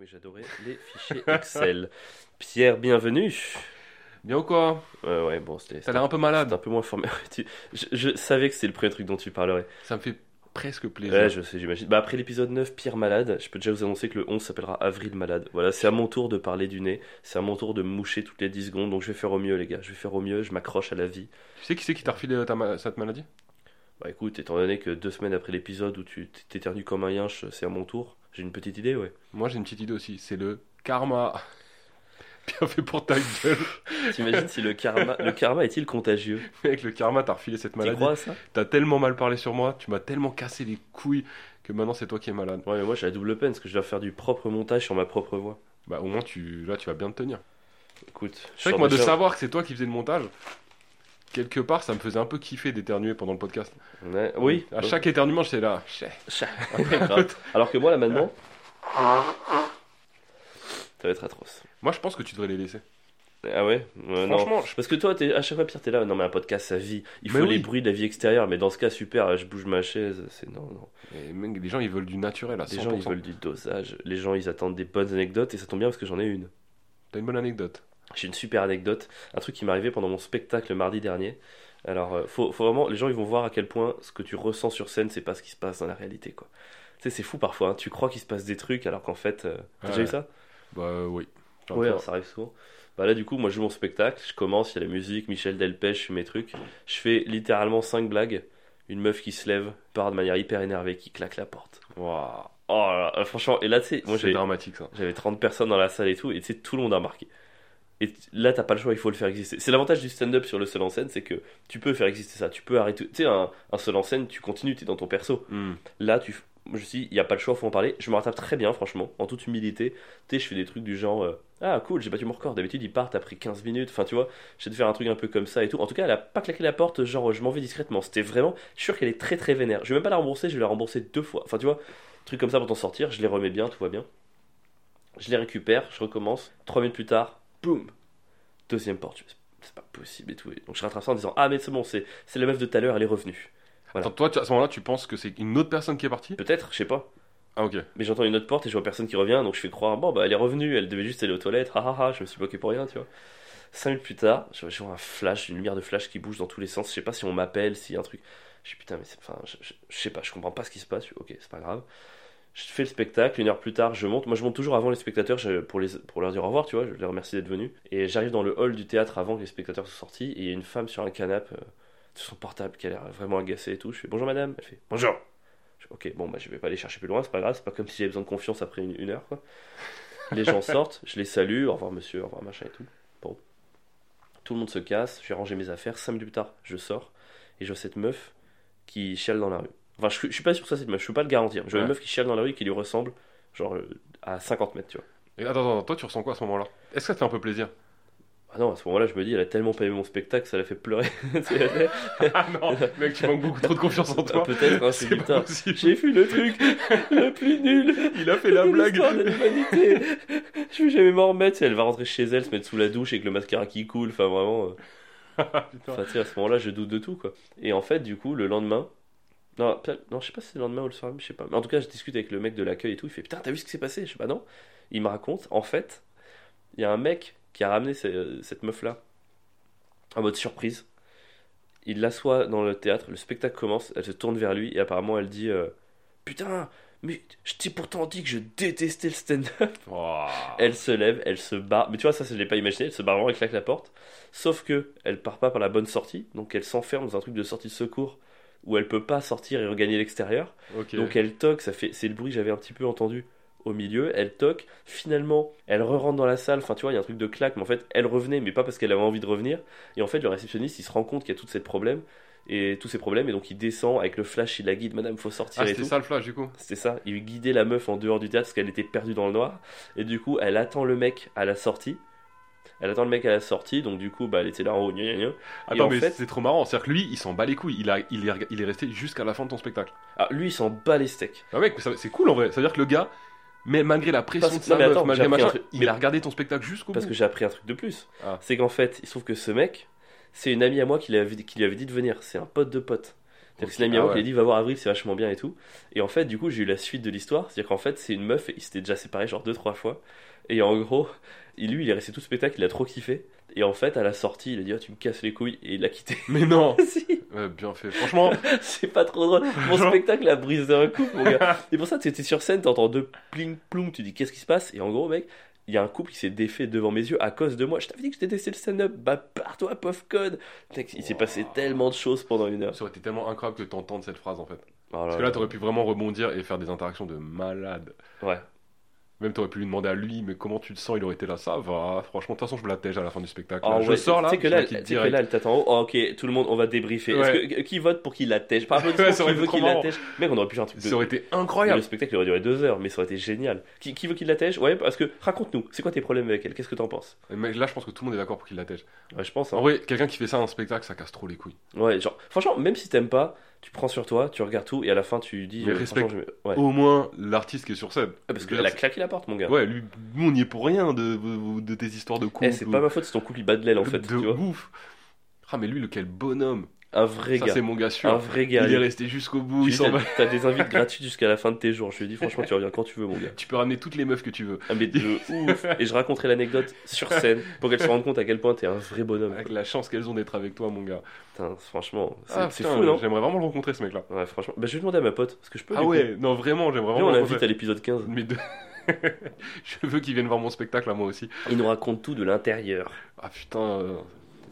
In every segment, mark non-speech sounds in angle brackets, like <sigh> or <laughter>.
mais j'adorais les fichiers <laughs> Excel. Pierre, bienvenue. Bien ou quoi? Ouais, ouais, bon, c'était T'as l'air un peu malade. un peu moins formé. <laughs> Je, je savais que c'était le premier truc dont tu parlerais. Ça me fait presque plaisir. Ouais, je sais, j'imagine. Bah, après l'épisode 9, Pierre malade, je peux déjà vous annoncer que le 11 s'appellera Avril malade. Voilà, c'est à mon tour de parler du nez. C'est à mon tour de me moucher toutes les 10 secondes. Donc je vais faire au mieux, les gars. Je vais faire au mieux. Je m'accroche à la vie. Tu sais qui c'est qui t'a refilé ta ma- cette maladie? Bah, écoute, étant donné que deux semaines après l'épisode où tu t'éternues comme un yinche, c'est à mon tour. J'ai une petite idée, ouais. Moi j'ai une petite idée aussi, c'est le karma. <laughs> Bien fait pour ta gueule. T'imagines si le karma, le karma est-il contagieux? Mec, le karma t'a refilé cette Tu maladie. crois à ça? T'as tellement mal parlé sur moi, tu m'as tellement cassé les couilles que maintenant c'est toi qui es malade. Ouais, mais moi j'ai la double peine parce que je dois faire du propre montage sur ma propre voix. Bah au moins tu là tu vas bien te tenir. Écoute, C'est vrai que moi de savoir que c'est toi qui faisais le montage, quelque part ça me faisait un peu kiffer d'éternuer pendant le podcast. Ouais, oui, À chaque éternuement j'étais là. <laughs> Alors que moi là maintenant, ça va être atroce. Moi je pense que tu devrais les laisser. Ah ouais? Non. Franchement, je- Parce que toi, à chaque fois, Pierre, t'es là. Non, mais un podcast, ça vit. Il faut Mais les oui. bruits de la vie extérieure. Mais dans ce cas, super, je bouge ma chaise. C'est non, non. Et mec, les gens ils veulent du naturel à 100%. Les gens, ils veulent du dosage. Les gens, ils attendent des bonnes anecdotes. Et ça tombe bien parce que j'en ai une. T'as une bonne anecdote. J'ai une super anecdote. Un truc qui m'est arrivé pendant mon spectacle mardi dernier. Alors, euh, faut, faut vraiment. Les gens, ils vont voir à quel point ce que tu ressens sur scène, c'est pas ce qui se passe dans la réalité, quoi. Tu sais, c'est fou parfois. hein. Tu crois qu'il se passe des trucs alors qu'en fait. euh, T'as déjà eu ça? Bah euh, oui. Alors ça arrive souvent. Bah là, du coup, moi, je joue mon spectacle, je commence, il y a la musique, Michel Delpech, je fais mes trucs. Je fais littéralement 5 blagues. Une meuf qui se lève, part de manière hyper énervée, qui claque la porte. Waouh. Oh là là, franchement, et là, tu sais, moi, j'avais dramatique ça. j'avais 30 personnes dans la salle et tout, et tu sais, tout le monde a remarqué. Et là, t'as pas le choix, il faut le faire exister. C'est l'avantage du stand-up sur le seul en scène, c'est que tu peux faire exister ça. Tu peux arrêter. Tu sais, un, un seul en scène, tu continues, t'es dans ton perso. Hmm. Là, tu, je me suis dit, il n'y a pas le choix, faut en parler. Je me rattrape très bien, franchement, en toute humilité. Tu sais, je fais des trucs du genre, euh, ah cool, j'ai battu mon record. D'habitude, ils partent après 15 minutes. Enfin, tu vois, j'ai de faire un truc un peu comme ça et tout. En tout cas, elle a pas claqué la porte, genre, je m'en vais discrètement. C'était vraiment, je suis sûr qu'elle est très très vénère. Je vais même pas la rembourser, je vais la rembourser deux fois. Enfin, tu vois, truc comme ça pour t'en sortir, je les remets bien, tout va bien. Je les récupère, je recommence. Trois minutes plus tard, boum, deuxième porte. C'est pas possible et tout. Et donc, je rattrape ça en disant, ah, mais c'est bon, c'est la meuf de tout à l'heure, elle est revenue. Voilà. Attends, toi, tu- à ce moment-là, tu penses que c'est une autre personne qui est partie? Peut-être, je sais pas. Ah, ok. Mais j'entends une autre porte et je vois personne qui revient, donc je fais croire, bon, bah elle est revenue, elle devait juste aller aux toilettes, ah ah ah, je me suis bloqué pour rien, tu vois. Cinq minutes plus tard, je je vois un flash, une lumière de flash qui bouge dans tous les sens, je sais pas si on m'appelle, s'il y a un truc. Je suis putain, mais c'est. Enfin, je, je- je sais pas, je comprends pas ce qui se passe, je ok, c'est pas grave. Je fais le spectacle, une heure plus tard, je monte. Moi, je monte toujours avant les spectateurs pour, les, pour leur dire au revoir, tu vois, je les remercie d'être venus. Et j'arrive dans le hall du théâtre avant que les spectateurs soient sortis, et il y a une femme sur un canapé, euh, sur son portable, qui a l'air vraiment agacée et tout. Je fais bonjour madame, elle fait bonjour. Je fais, ok, bon, bah je vais pas aller chercher plus loin, c'est pas grave, c'est pas comme si j'avais besoin de confiance après une, une heure, quoi. Les gens <laughs> sortent, je les salue, au revoir monsieur, au revoir machin et tout. Bon. Tout le monde se casse, je vais ranger mes affaires, 5 minutes plus tard, je sors, et je vois cette meuf qui chiale dans la rue. Enfin, je, je suis pas sûr que ça c'est meuf, je peux pas le garantir. Je vois une Ouais. meuf qui chiale dans la rue qui lui ressemble, genre euh, à 50 mètres, tu vois. Et attends, attends, toi, tu ressens quoi à ce moment-là? Est-ce que ça te fait un peu plaisir? Ah non, à ce moment-là, je me dis, elle a tellement pas aimé mon spectacle, ça l'a fait pleurer. <laughs> <laughs> Ah non, mec, tu manques beaucoup trop de confiance en Ah, toi. Peut-être, hein, C'est putain, j'ai vu le truc le plus nul. Il a fait la blague. De l'humanité. Je vais jamais m'en remettre. Elle va rentrer chez elle, se mettre sous la douche avec le mascara qui coule. Enfin, vraiment. euh, <laughs> Putain. Enfin, tu sais, à ce moment-là, je doute de tout, quoi. Et en fait, du coup, le lendemain. Non, non je sais pas si c'est le lendemain ou le soir même, je sais pas. Mais en tout cas, je discute avec le mec de l'accueil et tout. Il fait Putain, t'as vu ce qui s'est passé? Je sais pas, non. Il me raconte, en fait, il y a un mec qui a ramené ce- cette meuf-là en mode surprise. Il l'assoit dans le théâtre, le spectacle commence, elle se tourne vers lui et apparemment elle dit euh, Putain, mais je t'ai pourtant dit que je détestais le stand-up. <laughs> Elle se lève, elle se barre. Mais tu vois, ça, je l'ai pas imaginé. Elle se barre vraiment, elle claque la porte. Sauf que elle part pas par la bonne sortie. Donc elle s'enferme dans un truc de sortie de secours où elle peut pas sortir et regagner l'extérieur. Donc elle toque, ça fait, c'est le bruit que j'avais un petit peu entendu au milieu. Elle toque. Finalement, elle re-rentre dans la salle. Enfin, tu vois, il y a un truc de claque. Mais en fait, elle revenait, mais pas parce qu'elle avait envie de revenir. Et en fait, le réceptionniste, il se rend compte qu'il y a tous ces problèmes. Et tous ces problèmes. Et donc il descend avec le flash, il la guide. Madame, faut sortir Ah, c'était tout. ça le flash du coup C'était ça, il guidait la meuf en dehors du théâtre parce qu'elle était perdue dans le noir. Et du coup, elle attend le mec à la sortie. Elle attend le mec à la sortie, donc du coup, bah, elle était là en haut. gna, gna, gna. Attends, en mais fait- c'est trop marrant. C'est-à-dire que lui, il s'en bat les couilles. Il, a, il, est, il est resté jusqu'à la fin de ton spectacle. Ah, lui, il s'en bat les steaks. Ah, mec, c'est cool en vrai. C'est-à-dire que le gars, mais malgré la pression Parce- de sa non, mais meuf, attends, malgré machin, truc. il a regardé ton spectacle jusqu'au Parce bout. que j'ai appris un truc de plus. Ah. C'est qu'en fait, il se trouve que ce mec, c'est une amie à moi qui lui avait, qui lui avait dit de venir. C'est un pote de pote. C'est-à-dire que c'est l'ami Ah à moi qui ouais. lui a dit va voir Avril, c'est vachement bien et tout. Et en fait, du coup, j'ai eu la suite de l'histoire. C'est-à-dire qu'en fait, c'est une meuf, ils s'étaient déjà séparés genre deux, trois fois. Et en gros, il- lui, il est resté tout le spectacle, il a trop kiffé. Et en fait, à la sortie, il a dit oh, tu me casses les couilles. Et il l'a quitté. Mais non <laughs> Si, Ouais, Bien fait. Franchement, <laughs> c'est pas trop drôle. Mon Genre- spectacle a brisé un coup, mon gars. <laughs> Et pour ça, tu étais sur scène, t'entends deux pling ploum, tu dis qu'est-ce qui se passe? Et en gros, mec, il y a un couple qui s'est défait devant mes yeux à cause de moi. Je t'avais dit que je détestais le stand-up. Bah, pars-toi, pauvre code. Mec, il s'est passé tellement de choses pendant une heure. ça aurait été tellement incroyable que t'entendes cette phrase en fait. Oh là Parce que là, t'aurais pu vraiment rebondir et faire des interactions de malade. Ouais. Même t'aurais pu lui demander à lui, mais comment tu te sens Il aurait été là, ça va. Franchement, de toute façon, je me la tège à la fin du spectacle. Ah je ouais, sors là, Tu sais que là, que là, elle t'attend. Oh, ok, tout le monde, on va débriefer. Ouais. Est-ce que, qui vote pour qu'il la tège Par Ouais, aurait qui veut qu'il la marrant. tège Mec, on aurait pu faire un truc de. Ça aurait été Mais Le incroyable. spectacle aurait duré deux heures, mais ça aurait été génial. Qui, qui veut qu'il la tège Ouais, parce que raconte-nous, c'est quoi tes problèmes avec elle? Qu'est-ce que t'en penses? Mais là, je pense que tout le monde est d'accord pour qu'il la tège. Ouais, je pense. hein. En vrai, quelqu'un qui fait ça en spectacle, ça casse trop les couilles. Ouais, genre, franchement, même si t'aimes pas, tu prends sur toi, tu regardes tout, et à la fin, tu dis. Mais euh, respecte. franchement, je- Ouais. Au moins, l'artiste qui est sur scène. Ah, parce Je veux qu'elle a dire, claqué la porte, mon gars. Ouais, lui, nous on y est pour rien de, de, tes histoires de couple. Eh, c'est pas ma faute si ton couple il bat de l'aile en fait, de tu vois. ouf. Ah, mais lui, le quel bonhomme. Un vrai Ça, gars. c'est mon gars sûr. Un vrai gars. Il est resté jusqu'au bout. Tu Il dis, s'en T'as va. t'as des invites <laughs> gratuits jusqu'à la fin de tes jours. Je lui ai dit, franchement, tu reviens quand tu veux, mon gars. Tu peux ramener toutes les meufs que tu veux. Ah, mais de ouf. Et je raconterai l'anecdote sur scène pour qu'elle se rende compte à quel point t'es un vrai bonhomme. Avec la chance qu'elles ont d'être avec toi, mon gars. Putain, franchement, c'est Ah, c'est putain, fou, non? J'aimerais vraiment le rencontrer, ce mec-là. Ouais, franchement. Bah, je vais demander à ma pote, parce que je peux. Ah du coup. ouais, non, vraiment, j'aimerais Viens, vraiment on le l'invite rencontrer. à l'épisode 15. Mais de... <laughs> je veux qu'il vienne voir mon spectacle à moi aussi. Il nous raconte tout de l'intérieur. Ah putain. euh,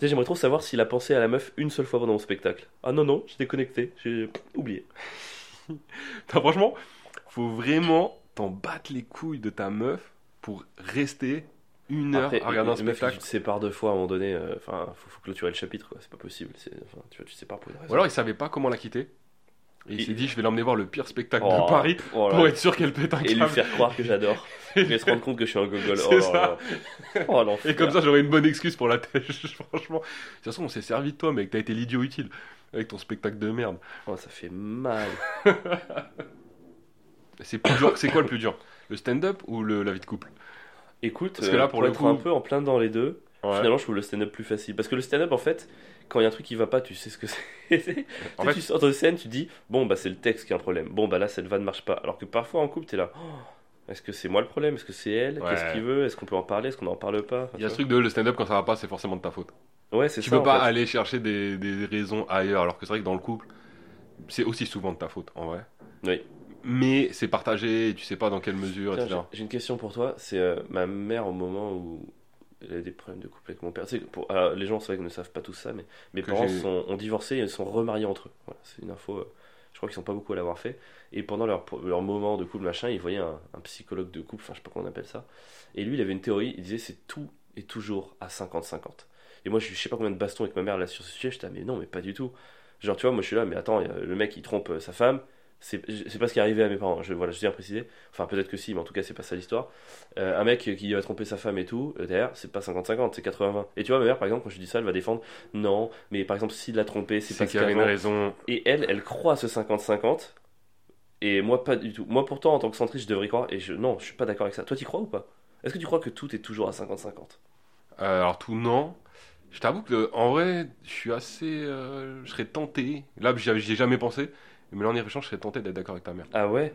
j'aimerais trop savoir s'il a pensé à la meuf une seule fois pendant mon spectacle. Ah non, non, j'ai déconnecté, j'ai oublié. <laughs> Putain, franchement, faut vraiment t'en battre les couilles de ta meuf pour rester une heure Après, à regarder un spectacle. tu te sépares deux fois à un moment donné, euh, enfin, faut, faut clôturer le chapitre, quoi. C'est pas possible. Enfin, tu vois, tu te sépares pour une raison. Ou alors il savait pas comment la quitter. Et il s'est dit, je vais l'emmener voir le pire spectacle Oh, de Paris oh là pour être sûr qu'elle pète un Et lui câble. faire croire que j'adore. <laughs> Et se rendre compte que je suis un gogol. C'est Oh ça. là. Oh. Et comme ça, j'aurais une bonne excuse pour la tèche, <laughs> franchement. De toute façon, on s'est servi de toi, mec. T'as été l'idiot utile avec ton spectacle de merde. Oh, ça fait mal. <laughs> C'est plus dur. C'est quoi le plus dur? Le stand-up ou le, la vie de couple? Écoute, Parce que là, euh, pour le être coup- un peu en plein dans les deux, Ouais. finalement, je trouve le stand-up plus facile. Parce que le stand-up, en fait, quand il y a un truc qui va pas, tu sais ce que c'est. <laughs> En fait- tu sors de scène, tu dis, bon, bah c'est le texte qui a un problème. Bon, bah là, cette vanne marche pas. Alors que parfois, en couple, t'es là. Oh, est-ce que c'est moi le problème? Est-ce que c'est elle? Ouais. Qu'est-ce qu'il veut? Est-ce qu'on peut en parler? Est-ce qu'on n'en parle pas? Il y a ce truc de le stand-up quand ça va pas, c'est forcément de ta faute. Ouais, c'est Tu ça. peux en pas fait. aller chercher des, des raisons ailleurs, alors que c'est vrai que dans le couple, c'est aussi souvent de ta faute, en vrai. Oui. Mais c'est partagé, et tu sais pas dans quelle mesure, Tiens, etc. j'ai- J'ai une question pour toi. C'est euh, ma mère au moment où elle a des problèmes de couple avec mon père. Pour, alors, les gens, c'est vrai qu'ils ne savent pas tout ça, mais mes Que parents sont, ont divorcé et ils sont remariés entre eux. Voilà, c'est une info. euh, je crois qu'ils sont pas beaucoup à l'avoir fait. Et pendant leur, leur moment de couple, machin, ils voyaient un, un psychologue de couple, enfin, je sais pas comment on appelle ça. Et lui, il avait une théorie. Il disait c'est tout et toujours à 50-50. Et moi, je je sais pas combien de bastons avec ma mère là sur ce sujet. J'étais, ah, mais non, mais pas du tout. Genre, tu vois, moi, je suis là, mais attends, le mec, il trompe euh, sa femme. C'est pas ce qui est arrivé à mes parents. Je, voilà, je tiens à préciser. Enfin, peut-être que si, mais en tout cas, c'est pas ça l'histoire. Euh, un mec qui va tromper sa femme et tout, euh, derrière, c'est pas 50-50, c'est 80-20. Et tu vois, ma mère, par exemple, quand je dis ça, elle va défendre. Non, mais par exemple, s'il l'a trompé, c'est parce qu'il y avait une raison. Et elle, elle croit à ce 50-50. Et moi, pas du tout. Moi, pourtant, en tant que centriste, je devrais y croire. Et je, non, je suis pas d'accord avec ça. Toi, tu crois ou pas? Est-ce que tu crois que tout est toujours à 50-50 Euh, alors tout non. Je t'avoue que en vrai, je suis assez, je serais tenté. Là, j'y avais- j'y ai jamais pensé. Mais là, en y réfléchissant, je serais tenté d'être d'accord avec ta mère. Ah ouais?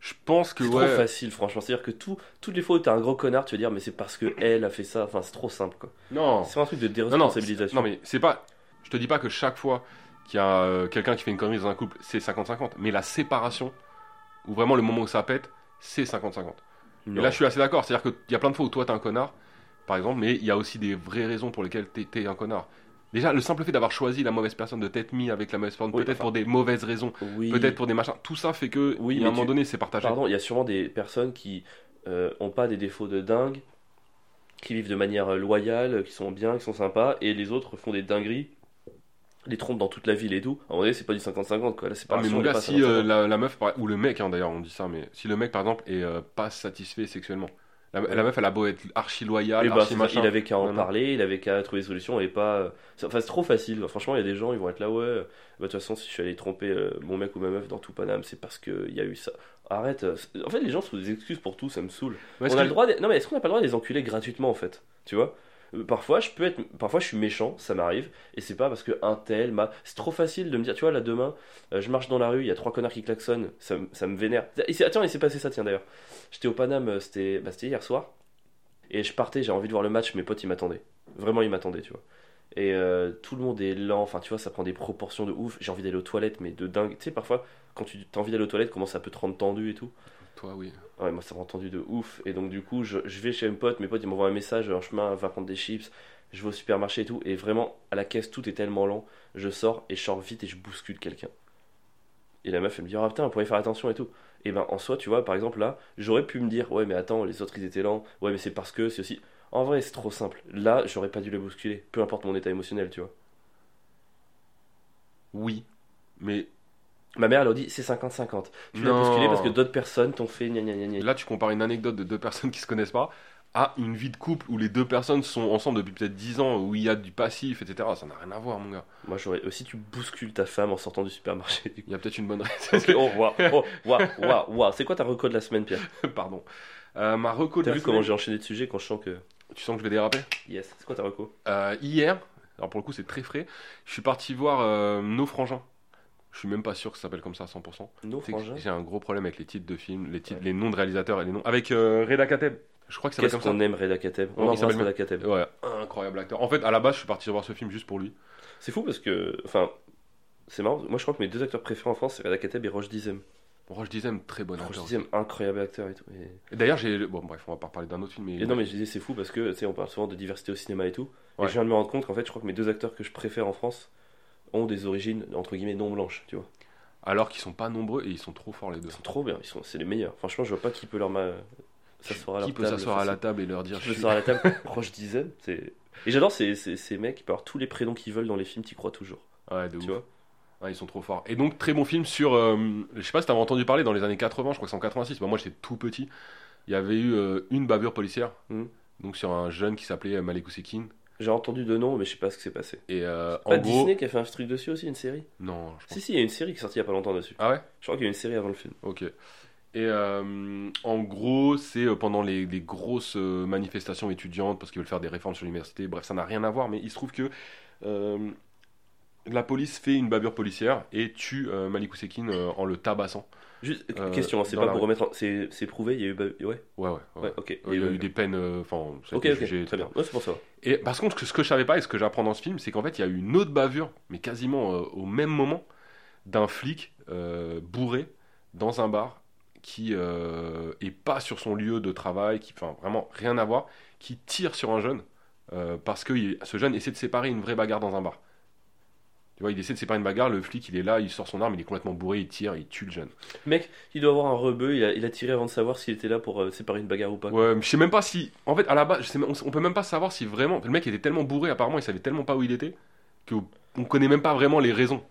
Je pense que C'est ouais. trop facile, franchement. C'est-à-dire que tout, toutes les fois où t'es un gros connard, tu vas dire, mais c'est parce que elle a fait ça. Enfin, c'est trop simple, quoi. Non. C'est un truc de Non, non, déresponsabilisation. non, mais c'est pas. Je te dis pas que chaque fois qu'il y a euh, quelqu'un qui fait une connerie dans un couple, c'est 50-50. Mais la séparation, ou vraiment le moment où ça pète, c'est 50-50. Et là, je suis assez d'accord. C'est-à-dire qu'il y a plein de fois où toi, t'es un connard, par exemple, mais il y a aussi des vraies raisons pour lesquelles t'es t'es un connard. Déjà, le simple fait d'avoir choisi la mauvaise personne, de t'être mis avec la mauvaise personne, Oui, peut-être enfin, pour des mauvaises raisons, Oui. peut-être pour des machins, tout ça fait que, Oui, mais un moment tu- donné, c'est partagé. Pardon, il y a sûrement des personnes qui euh, ont pas des défauts de dingue, qui vivent de manière loyale, qui sont bien, qui sont sympas, et les autres font des dingueries, les trompent dans toute la ville et tout. À un moment donné, c'est pas du 50-50, quoi. La Ah, mais séparation, mon gars, pas si euh, 50-50. la, la meuf, ou le mec, hein, d'ailleurs, on dit ça, mais si le mec, par exemple, est euh, pas satisfait sexuellement, la, la meuf, elle a beau être archi loyale, Eh ben, archi machin. il avait qu'à en Non, non. parler, il avait qu'à trouver des solutions et pas. euh, c'est- Enfin, c'est trop facile. Franchement, il y a des gens, ils vont être là, ouais. Bah, de toute façon, si je suis allé tromper euh, mon mec ou ma meuf dans tout Paname, c'est parce qu'il y a eu ça. Arrête. euh, En fait, les gens trouvent des excuses pour tout, ça me saoule. Est-ce on a que- le droit. de- Non, mais est-ce qu'on n'a pas le droit de les enculer gratuitement, en fait? Tu vois? Parfois, je peux être, parfois, je suis méchant, ça m'arrive, et c'est pas parce que un tel m'a. C'est trop facile de me dire, tu vois, là demain, euh, je marche dans la rue, il y a trois connards qui klaxonnent, ça, me- ça me vénère. Attends, il s'est passé ça, tiens d'ailleurs. J'étais au Paname, euh, c'était bah, hier soir, et je partais, j'ai envie de voir le match, mes potes ils m'attendaient. Vraiment, ils m'attendaient, tu vois. Et euh, tout le monde est lent, enfin, tu vois, ça prend des proportions de ouf. J'ai envie d'aller aux toilettes, mais de dingue. Tu sais, parfois, quand tu as envie d'aller aux toilettes, comment ça peut te rendre tendu et tout. Toi, oui. Ouais, moi ça m'a entendu de ouf. Et donc, du coup, je, je vais chez mes potes. Mes potes, ils m'envoient un message en chemin, va prendre des chips. Je vais au supermarché et tout. Et vraiment, à la caisse, tout est tellement lent. Je sors et je sors vite et je bouscule quelqu'un. Et la meuf, elle me dit, ah putain, on pourrait faire attention et tout. Et ben, en soi, tu vois, par exemple, là, j'aurais pu me dire, ouais, mais attends, les autres, ils étaient lents. Ouais, mais c'est parce que c'est aussi. En vrai, c'est trop simple. Là, j'aurais pas dû le bousculer. Peu importe mon état émotionnel, tu vois. Oui. Mais Ma mère, elle leur dit, c'est 50-50. Tu l'as bousculé parce que d'autres personnes t'ont fait gna gna gna gna. là, tu compares une anecdote de deux personnes qui se connaissent pas à une vie de couple où les deux personnes sont ensemble depuis peut-être 10 ans, où il y a du passif, etc. Ça n'a rien à voir, mon gars. Moi, j'aurais aussi, tu bouscules ta femme en sortant du supermarché. Du. Il y a peut-être une bonne que, raison. oh, waouh, oh, waouh, waouh, waouh. C'est quoi ta reco de la semaine, Pierre? <laughs> Pardon. Euh, ma reco de T'as la vu comment semaine- j'ai enchaîné de sujets quand je sens que. Tu sens que je vais déraper? Yes, c'est quoi ta reco? Euh, Hier, alors pour le coup, c'est très frais, je suis parti voir euh, Nos Frangins. Je suis même pas sûr que ça s'appelle comme ça à 100%. Nos C'est que frangins J'ai un gros problème avec les titres de films, les, titres, Ouais. les noms de réalisateurs et les noms. Avec euh, Reda Kateb. Je crois que ça s'appelle Qu'est-ce comme ça. qu'on aime Reda Kateb On embrasse. Reda Kateb. Ouais, incroyable acteur. En fait, à la base, je suis parti voir ce film juste pour lui. C'est fou parce que. Enfin, c'est marrant. Moi, je crois que mes deux acteurs préférés en France, c'est Reda Kateb et Roche Dizem. Roche Dizem, très bon Roche acteur. Dizem, incroyable acteur et tout. Et, Et D'ailleurs, j'ai. Bon, bref, on va pas reparler d'un autre film. Mais... et non, mais je disais, c'est fou parce que, tu sais, on parle souvent de diversité au cinéma et tout. Et je viens de me rendre compte qu'en fait, je crois que mes deux acteurs que je préfère en France ont des origines, entre guillemets, non blanches, tu vois. Alors qu'ils sont pas nombreux et ils sont trop forts les deux. Ils sont trop bien, ils sont, c'est les meilleurs. Franchement, je vois pas qui peut leur ma... s'asseoir à leur Qui peut table s'asseoir à la table et leur dire Qui je peut s'asseoir à la table <laughs> Roche Dizem, c'est. Et j'adore ces, ces, ces mecs qui peuvent avoir tous les prénoms qu'ils veulent dans les films, t'y crois toujours. Ouais, de Tu ouf. vois Ouais, ils sont trop forts. Et donc, très bon film sur. euh, je sais pas si t'avais entendu parler dans les années 80, je crois que c'est en 86. Bah, moi, j'étais tout petit. Il y avait eu euh, une bavure policière. Mhm. Donc, sur un jeune qui s'appelait Malek Ousekine. J'ai entendu de nom, mais je sais pas ce qui s'est passé. Et euh, en Pas gros. Disney qui a fait un truc dessus aussi, une série? Non, je pense. Si, si, il y a une série qui est sortie il y a pas longtemps dessus. Ah ouais? Je crois qu'il y a une série avant le film. Ok. Et euh, en gros, c'est euh, pendant les, les grosses manifestations étudiantes parce qu'ils veulent faire des réformes sur l'université. Bref, ça n'a rien à voir, mais il se trouve que euh, la police fait une bavure policière et tue Malik Ousekine en le tabassant. Juste, Euh, question, c'est pas pour rue. remettre. en- C'est prouvé, il y a eu. Ouais, Ouais, ouais. ouais. Euh, il y a eu des peines, euh, enfin, ça a Ok, été ok, jugé, très bien. Ouais, c'est pour ça. Et par contre, ce que je savais pas et ce que j'apprends dans ce film, c'est qu'en fait, il y a eu une autre bavure, mais quasiment euh, au même moment, d'un flic euh, bourré dans un bar qui euh, est pas sur son lieu de travail, qui, enfin, vraiment rien à voir, qui tire sur un jeune euh, parce que ce jeune essaie de séparer une vraie bagarre dans un bar. Tu vois, il essaie de séparer une bagarre, le flic il est là, il sort son arme, il est complètement bourré, il tire, il tue le jeune. Mec, il doit avoir un rebeu, il a, il a tiré avant de savoir s'il était là pour euh, séparer une bagarre ou pas. Ouais, mais je sais même pas si. En fait, à la base, je sais même- on, on peut même pas savoir si vraiment. Le mec était tellement bourré, apparemment, il savait tellement pas où il était, qu'on connaît même pas vraiment les raisons.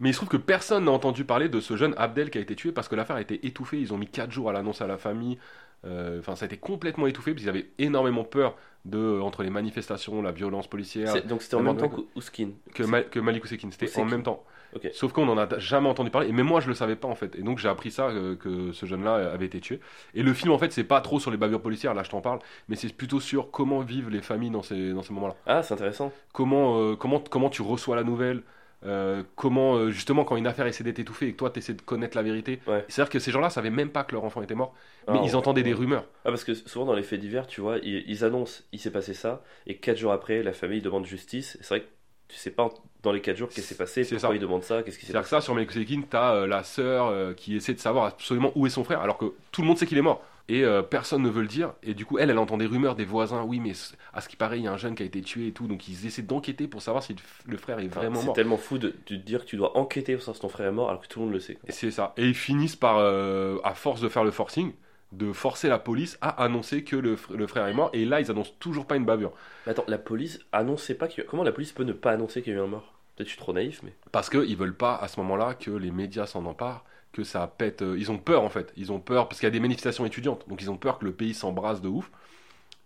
Mais il se trouve que personne n'a entendu parler de ce jeune Abdel qui a été tué parce que l'affaire a été étouffée. Ils ont mis 4 jours à l'annoncer à la famille. Euh, Enfin, ça a été complètement étouffé parce qu'ils avaient énormément peur de, entre les manifestations, la violence policière, Donc c'était en même temps qu'Ouskin. que, Ma- que Malik Ousekine. C'était en même temps. Sauf qu'on en a jamais entendu parler. Et même moi, je le savais pas en fait. Et donc j'ai appris ça euh, que ce jeune-là avait été tué. Et le film en fait, c'est pas trop sur les bavures policières. Là, je t'en parle, mais c'est plutôt sur comment vivent les familles dans ces dans ces moments-là. Ah, c'est intéressant. Comment euh, comment comment tu reçois la nouvelle. Euh, comment euh, justement quand une affaire essaie d'être étouffée et que toi tu essaies de connaître la vérité. Ouais. C'est-à-dire que ces gens-là savaient même pas que leur enfant était mort, mais Ah, ils on- entendaient des rumeurs. Ah, parce que souvent dans les faits divers, tu vois, ils, ils annoncent, il s'est passé ça, et 4 jours après, la famille demande justice. C'est vrai que tu sais pas dans les 4 jours qu'est-ce qui s'est passé, C'est pourquoi ça. ils demandent ça, qu'est-ce qui s'est passé. que ça, sur Ousekine, t'as euh, la sœur euh, qui essaie de savoir absolument où est son frère, alors que tout le monde sait qu'il est mort. Et euh, personne ne veut le dire. Et du coup, elle, elle entend des rumeurs des voisins. Oui, mais à ce qui paraît, il y a un jeune qui a été tué et tout. Donc ils essaient d'enquêter pour savoir si le frère est Enfin, vraiment c'est mort. tellement fou de, de te dire que tu dois enquêter pour savoir si ton frère est mort alors que tout le monde le sait. quoi. Et c'est ça. Et ils finissent par, euh, à force de faire le forcing, de forcer la police à annoncer que le, fr- le frère est mort. Et là, ils annoncent toujours pas une bavure. Mais attends, la police annonçait pas qu'il y a... Comment la police peut ne pas annoncer qu'il y a eu un mort? Peut-être que je suis trop naïf, mais. Parce qu'ils veulent pas, à ce moment-là, que les médias s'en emparent, que ça pète. euh, ils ont peur, en fait. Ils ont peur, parce qu'il y a des manifestations étudiantes. Donc ils ont peur que le pays s'embrasse de ouf.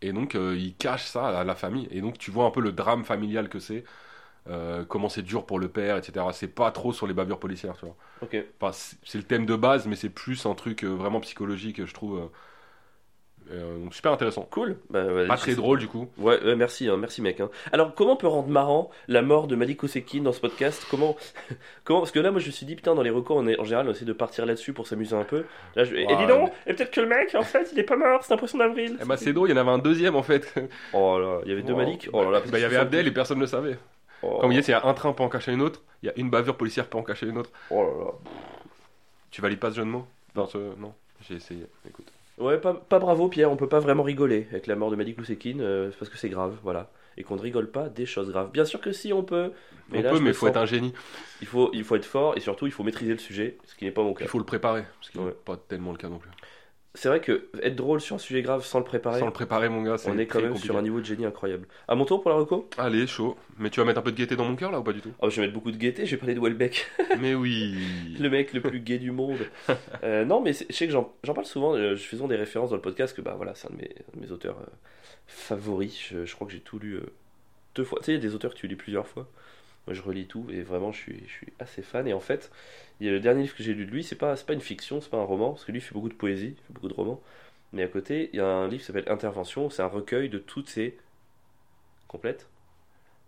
Et donc euh, ils cachent ça à la famille. Et donc tu vois un peu le drame familial que c'est. euh, comment c'est dur pour le père, etc. C'est pas trop sur les bavures policières, tu vois. Enfin, c'est le thème de base, mais c'est plus un truc vraiment psychologique, je trouve. Euh, donc super intéressant. Cool. Bah, Pas très drôle du coup. Ouais, ouais, merci, hein, merci mec. hein. Alors, comment on peut rendre marrant la mort de Malik Ousekine dans ce podcast? Comment, <laughs> comment Parce que là, moi, je me suis dit, putain, dans les recours, on est, en général, on essaie de partir là-dessus pour s'amuser un peu. Là, je... Et dis donc, et peut-être que le mec, en fait, il est pas mort, c'est un poisson d'avril. Eh bah c'est drôle, il y en avait un deuxième en fait. Oh là, il y avait deux. Malik. Oh là là. Bah, il y avait Abdel et personne ne le savait. Oh, Comme il y a un train peut en cacher une autre, il y a une bavure policière peut en cacher une autre. oh là là. Tu valides pas ce jeu de mots? Ce... Non, j'ai essayé. Écoute. Ouais, pas, pas bravo Pierre, on peut pas vraiment rigoler avec la mort de Malik Ousekine euh, parce que c'est grave, voilà. Et qu'on ne rigole pas des choses graves. Bien sûr que si, on peut. Mais on là, peut, mais il faut sens- être un génie. il, faut, il faut être fort et surtout, il faut maîtriser le sujet, ce qui n'est pas mon cas. Il faut le préparer, ce qui n'est Ouais. pas tellement le cas non plus. C'est vrai que être drôle sur un sujet grave sans le préparer, Sans le préparer, mon gars, c'est on est quand même compliqué. sur un niveau de génie incroyable. À mon tour pour la reco? Allez, chaud. Mais tu vas mettre un peu de gaieté dans mon cœur là ou pas du tout? Oh, Je vais mettre beaucoup de gaieté, je vais parler de Welbeck, <laughs> Mais oui. le mec le plus gay du monde. <laughs> Euh, non, mais je sais que j'en parle souvent, euh, je fais souvent des références dans le podcast, que bah voilà, c'est un de mes, un de mes auteurs euh, favoris. Je, je crois que j'ai tout lu euh, deux fois. Tu sais, il y a des auteurs que tu lis plusieurs fois. Moi, je relis tout et vraiment, je suis, je suis assez fan. Et en fait, il y a le dernier livre que j'ai lu de lui, c'est pas, c'est pas une fiction, c'est pas un roman, parce que lui, il fait beaucoup de poésie, il fait beaucoup de romans. Mais à côté, il y a un livre qui s'appelle Intervention, c'est un recueil de toutes ces. complètes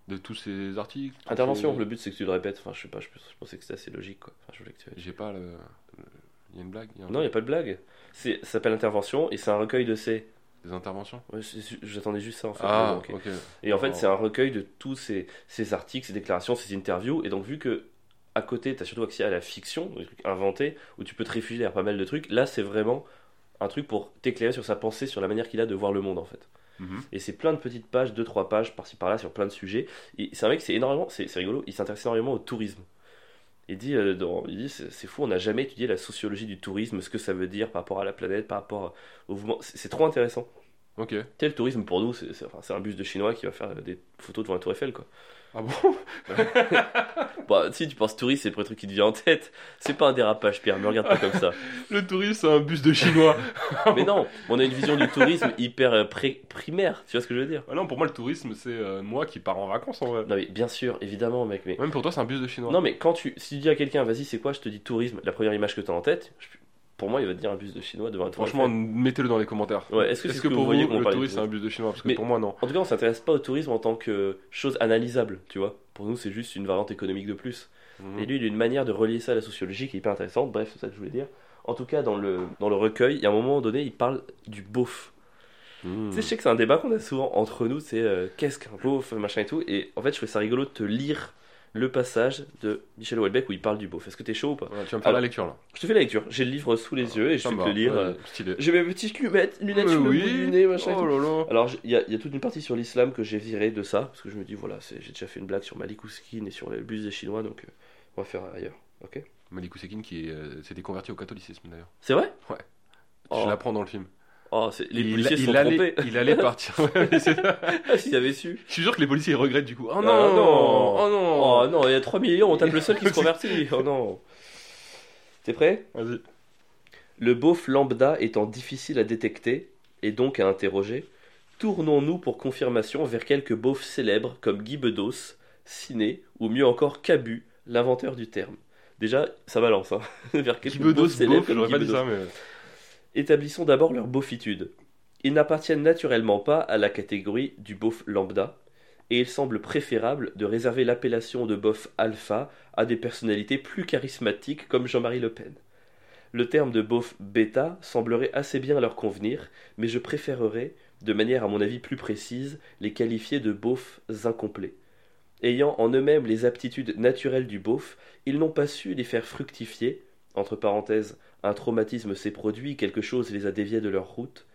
De tous ces articles. Intervention, ces- le but c'est que tu le répètes. Enfin, je sais pas, je, je pensais que c'était assez logique quoi. Enfin, je voulais que tu- J'ai pas le. Il y a une blague il y a un- Non, il n'y a pas de blague. C'est, ça s'appelle Intervention et c'est un recueil de ces. Des interventions? Ouais, J'attendais juste ça en fait. Ah, mais bon, ok. ok. Et en fait, c'est un recueil de tous ces, ces articles, ces déclarations, ces interviews. Et donc, vu que à côté, tu as surtout accès à la fiction, des trucs inventés, où tu peux te réfugier derrière pas mal de trucs, là, c'est vraiment un truc pour t'éclairer sur sa pensée, sur la manière qu'il a de voir le monde en fait. Mhm. Et c'est plein de petites pages, deux trois pages par-ci par-là sur plein de sujets. Et c'est un mec, c'est énormément, c'est rigolo, il s'intéresse énormément au tourisme. Il dit, euh, dans- il dit c'est fou, on n'a jamais étudié la sociologie du tourisme, ce que ça veut dire par rapport à la planète, par rapport au mouvement. C'est trop intéressant. Ok. Le tourisme pour nous, c'est c'est- enfin, c'est un bus de chinois qui va faire des photos devant la Tour Eiffel, quoi. Ah bon <laughs> Bah, si tu penses tourisme, c'est le premier truc qui te vient en tête. C'est pas un dérapage, Pierre, me regarde pas comme ça. <laughs> Le tourisme, c'est un bus de chinois. <laughs> Mais non, on a une vision du tourisme hyper euh, pré- primaire, tu vois ce que je veux dire? Ah non, pour moi, le tourisme, c'est euh, moi qui pars en vacances en vrai. Non, mais bien sûr, évidemment, mec, mais. Même pour toi, c'est un bus de chinois. Non, mais quand tu. Si tu dis à quelqu'un, vas-y, c'est quoi, je te dis tourisme, la première image que tu as en tête, je- pour moi, il va te dire un bus de chinois devant la Tour Franchement, Eiffel. mettez-le dans les commentaires. Ouais, est-ce que Est-ce ce que que pour vous voyez le tourisme, c'est un bus de chinois Parce que Mais- pour moi, non. En tout cas, on s'intéresse pas au tourisme en tant que chose analysable, tu vois. Pour nous, c'est juste une variante économique de plus. Mhm. Et lui, il a une manière de relier ça à la sociologie qui est hyper intéressante. Bref, c'est ça que je voulais dire. En tout cas, dans le, dans le recueil, il y a un moment donné, il parle du beauf. Mhm. Tu sais, je sais que c'est un débat qu'on a souvent entre nous, c'est euh, qu'est-ce qu'un beauf, machin et tout. Et en fait, je trouvais ça rigolo de te lire le passage de Michel Houellebecq où il parle du beauf. Est-ce que t'es chaud ou pas Ouais, tu vas me faire Alors- la lecture là. Je te fais la lecture. J'ai le livre sous les yeux et je vais te le lire. Ouais, euh. J'ai mes petites lunettes, lunettes sur le oui. bout du nez, machin Oh tout. là là. Alors, il y, a- il y a toute une partie sur l'islam que j'ai viré de ça, parce que je me dis, voilà, j'ai déjà fait une blague sur Malik Ouskin et sur le bus des Chinois, donc euh, on va faire ailleurs. Ok? Malik qui euh, s'était converti au catholicisme d'ailleurs. C'est vrai? Ouais. Oh. Je l'apprends dans le film. Oh, les il, policiers se sont allait, trompés. il allait partir. <laughs> S'ils avaient su. Je suis sûr que les policiers regrettent du coup. Oh non, Ah, non. Oh non Oh non, il y a 3 millions, on tape le seul qui se <laughs> convertit. Oh non. T'es prêt? Vas-y. Le beauf lambda étant difficile à détecter et donc à interroger, tournons-nous pour confirmation vers quelques beaufs célèbres comme Guy Bedos, Ciné ou mieux encore Cabu, l'inventeur du terme. Déjà, ça balance, hein. <laughs> vers quelques veut beaufs célèbres beauf, comme Guy pas dit ça, mais. Établissons d'abord leur beaufitude. Ils n'appartiennent naturellement pas à la catégorie du beauf lambda, et il semble préférable de réserver l'appellation de beauf alpha à des personnalités plus charismatiques comme Jean-Marie Le Pen. Le terme de beauf bêta semblerait assez bien leur convenir, mais je préférerais, de manière à mon avis plus précise, les qualifier de beaufs incomplets. Ayant en eux-mêmes les aptitudes naturelles du beauf, ils n'ont pas su les faire fructifier, entre parenthèses, un traumatisme s'est produit, quelque chose les a déviés de leur route,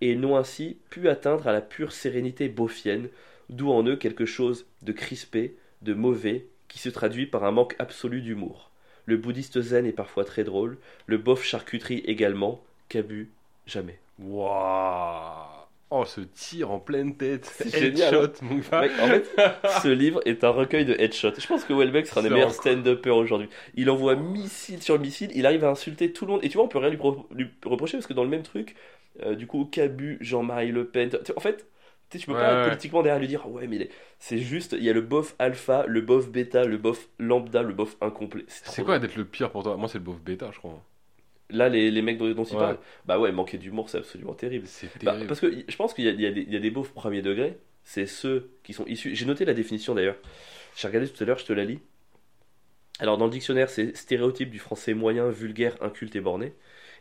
et ils n'ont ainsi pu atteindre à la pure sérénité beaufienne, d'où en eux quelque chose de crispé, de mauvais, qui se traduit par un manque absolu d'humour. Le bouddhiste zen est parfois très drôle, le bof charcuterie également, Cabu, jamais. Waouh Oh, ce tir en pleine tête. Headshot, mon gars. Mec, en fait, <laughs> ce livre est un recueil de headshots. Je pense que Welbeck sera un des meilleurs stand-uppers aujourd'hui. Il envoie missile sur missile, il arrive à insulter tout le monde. Et tu vois, on peut rien lui, pro- lui reprocher parce que dans le même truc, euh, du coup, Cabu, Jean-Marie Le Pen. En fait, tu sais, tu peux Ouais, pas ouais. politiquement derrière lui dire ouais, mais c'est juste, il y a le bof alpha, le bof bêta, le bof lambda, le bof incomplet. C'est quoi d'être le pire pour toi? Moi, c'est le beauf bêta, je crois. Là, les, les mecs dont, dont il Ouais. parle, bah ouais, manquer d'humour, c'est absolument terrible. Bah, parce que je pense qu'il y y a des beaufs premier degré, c'est ceux qui sont issus. J'ai noté la définition d'ailleurs. J'ai regardé tout à l'heure, je te la lis. Alors dans le dictionnaire, c'est stéréotype du français moyen, vulgaire, inculte et borné.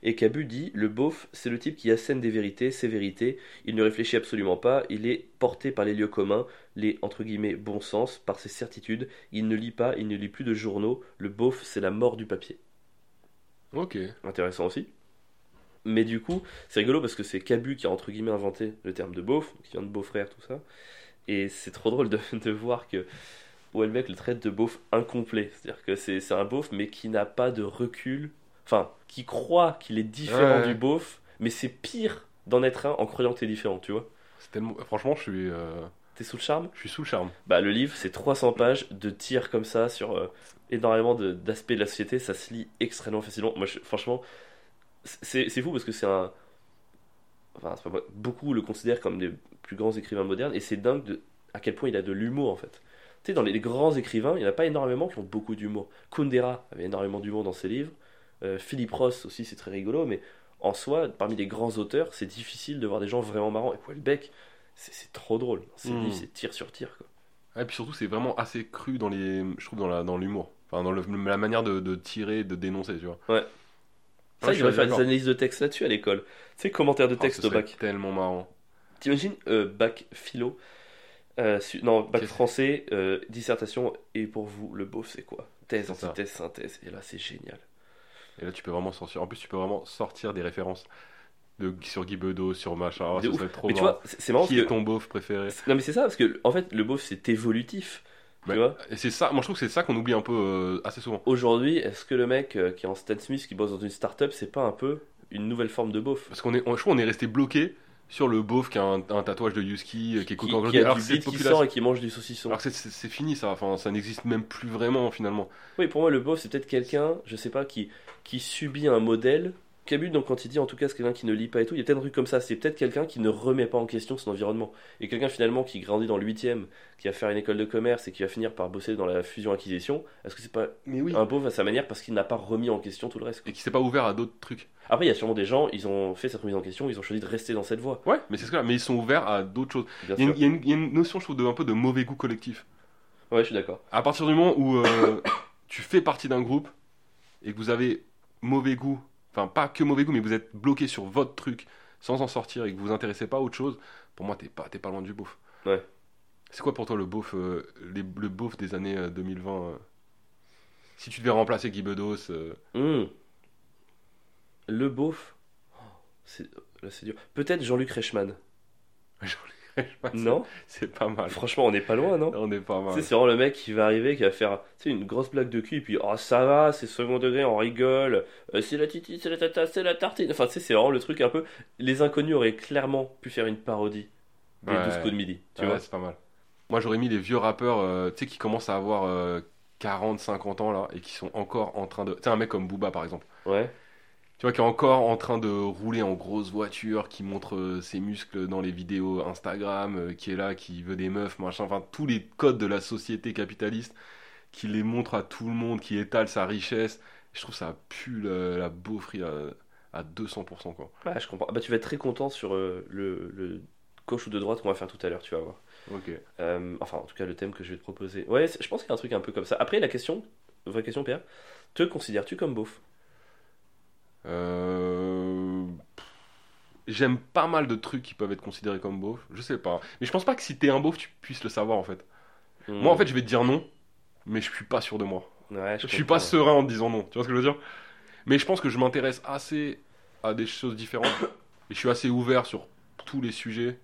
Et Cabu dit le beauf, c'est le type qui assène des vérités, ses vérités. Il ne réfléchit absolument pas. Il est porté par les lieux communs, les entre guillemets bon sens, par ses certitudes. Il ne lit pas, il ne lit plus de journaux. Le beauf, c'est la mort du papier Ok. intéressant aussi. Mais du coup, c'est rigolo parce que c'est Cabu qui a entre guillemets inventé le terme de beauf, qui vient de beau-frère, tout ça. Et c'est trop drôle de, <laughs> de voir que Houellebecq le traite de beauf incomplet. C'est-à-dire que c'est un beauf, mais qui n'a pas de recul. Enfin, qui croit qu'il est différent Ouais. du beauf, mais c'est pire d'en être un en croyant que t'es différent, tu vois. C'est tellement... Franchement, je suis, euh, T'es sous le charme? Je suis sous le charme. Bah, le livre, c'est 300 pages de tirs comme ça sur euh, énormément de- d'aspects de, la société. Ça se lit extrêmement facilement. Moi, je- franchement, c'est fou parce que c'est un. Enfin, pas moi. Beaucoup le considèrent comme des plus grands écrivains modernes et c'est dingue de, à quel point il a de l'humour en fait. Tu sais, dans les, les grands écrivains, il n'y en a pas énormément qui ont beaucoup d'humour. Kundera avait énormément d'humour dans ses livres. Euh, Philippe Ross aussi, c'est très rigolo, mais en soi, parmi les grands auteurs, c'est difficile de voir des gens vraiment marrants. Et Houellebecq, c'est c'est trop drôle. Ses Mm. livres, c'est tir sur tir. Quoi. Et puis surtout, c'est vraiment assez cru dans les, je trouve dans la, dans l'humour. Enfin, dans le- la manière de, de tirer, de dénoncer, tu vois. Ça, Ouais, il devrait faire des analyses de texte là-dessus à l'école. Tu sais, commentaires de Oh, texte ce au bac. Tellement marrant. T'imagines, euh, bac philo, euh, su- non, bac français, euh, dissertation, et pour vous, le beauf, c'est quoi? Thèse, C'est antithèse, synthèse. Et là, c'est génial. Et là, tu peux vraiment sortir. En plus, tu peux vraiment sortir des références de, sur Guy Bedos, sur machin. De ça serait trop Mais tu vois, c'est marrant Qui parce est que. ton beauf préféré Non, mais c'est ça, parce que, en fait, le beauf, c'est évolutif. Tu vois Et c'est ça, moi je trouve que c'est ça qu'on oublie un peu euh, assez souvent. Aujourd'hui, est-ce que le mec euh, qui est en Stan Smith, qui bosse dans une start-up, c'est pas un peu une nouvelle forme de beauf? Parce qu'on est, on- je trouve qu'on est resté bloqué sur le beauf qui a un, un tatouage de Yuski, euh, qui est qui, qui a alors du que bide qui sort et qui mange du saucisson. alors que c'est- c'est c'est fini ça, enfin ça n'existe même plus vraiment finalement. Oui, pour moi, le beauf, c'est peut-être quelqu'un, je sais pas, qui, qui subit un modèle. Cabu, donc, quand il dit en tout cas, c'est quelqu'un qui ne lit pas et tout, il y a peut-être un truc comme ça. C'est peut-être quelqu'un qui ne remet pas en question son environnement. Et quelqu'un finalement qui grandit dans le 8 qui va faire une école de commerce et qui va finir par bosser dans la fusion-acquisition, est-ce que c'est pas Mais oui. un beauf à sa manière parce qu'il n'a pas remis en question tout le reste quoi. Et qui s'est pas ouvert à d'autres trucs. Après, il y a sûrement des gens, ils ont fait cette remise en question, ils ont choisi de rester dans cette voie, Ouais, mais c'est ce que là, mais ils sont ouverts à d'autres choses. bien Il y, a sûr. une, il y a une- il y a une notion, je trouve, de, un peu de mauvais goût collectif. Ouais, je suis d'accord. À partir du moment où euh, <coughs> tu fais partie d'un groupe et que vous avez mauvais goût, enfin pas que mauvais goût, mais vous êtes bloqué sur votre truc sans en sortir et que vous vous intéressez pas à autre chose, pour moi t'es pas, t'es pas loin du beauf. Ouais. C'est quoi pour toi le beauf, euh, les- le beauf des années euh, 2020 euh, Si tu devais remplacer Guy Bedos, euh, Hum. Le beauf, oh, c'est là, c'est dur. Peut-être Jean-Luc Reichmann. <laughs> Non c'est pas mal. Franchement, on n'est pas loin, non On est pas Tu mal. sais, c'est vraiment le mec qui va arriver, qui va faire tu sais, une grosse blague de cul, et puis oh ça va, c'est second degré, on rigole, Euh, c'est la titi, c'est la tata, c'est la tartine. Enfin, tu sais, c'est vraiment le truc un peu. Les inconnus auraient clairement pu faire une parodie des Ouais. 12 coups de midi, tu Ouais, vois. c'est pas mal. Moi j'aurais mis les vieux rappeurs, euh, tu sais, qui commencent à avoir euh, 40, 50 ans là et qui sont encore en train de. Tu sais, un mec comme Booba par exemple. Ouais. Tu vois, qui est encore en train de rouler en grosse voiture, qui montre euh, ses muscles dans les vidéos Instagram, euh, qui est là, qui veut des meufs, machin, enfin tous les codes de la société capitaliste, qui les montre à tout le monde, qui étale sa richesse. Je trouve ça pue la, la beaufrie à, à 200%, quoi. Ouais, je comprends. Ah Bah, tu vas être très content sur euh, le, le gauche ou de droite qu'on va faire tout à l'heure, tu vas voir. Ok. Enfin, en tout cas, le thème que je vais te proposer. Ouais, je pense qu'il y a un truc un peu comme ça. Après, la question, vraie question, Pierre, te considères-tu comme beauf? Euh, J'aime pas mal de trucs qui peuvent être considérés comme beauf, je sais pas. Mais je pense pas que si t'es un beauf, tu puisses le savoir en fait. Moi en fait, je vais te dire non, mais je suis pas sûr de moi. ouais, Je suis pas serein en te disant non, tu vois ce que je veux dire? Mais je pense que je m'intéresse assez à des choses différentes et je suis assez ouvert sur tous les sujets.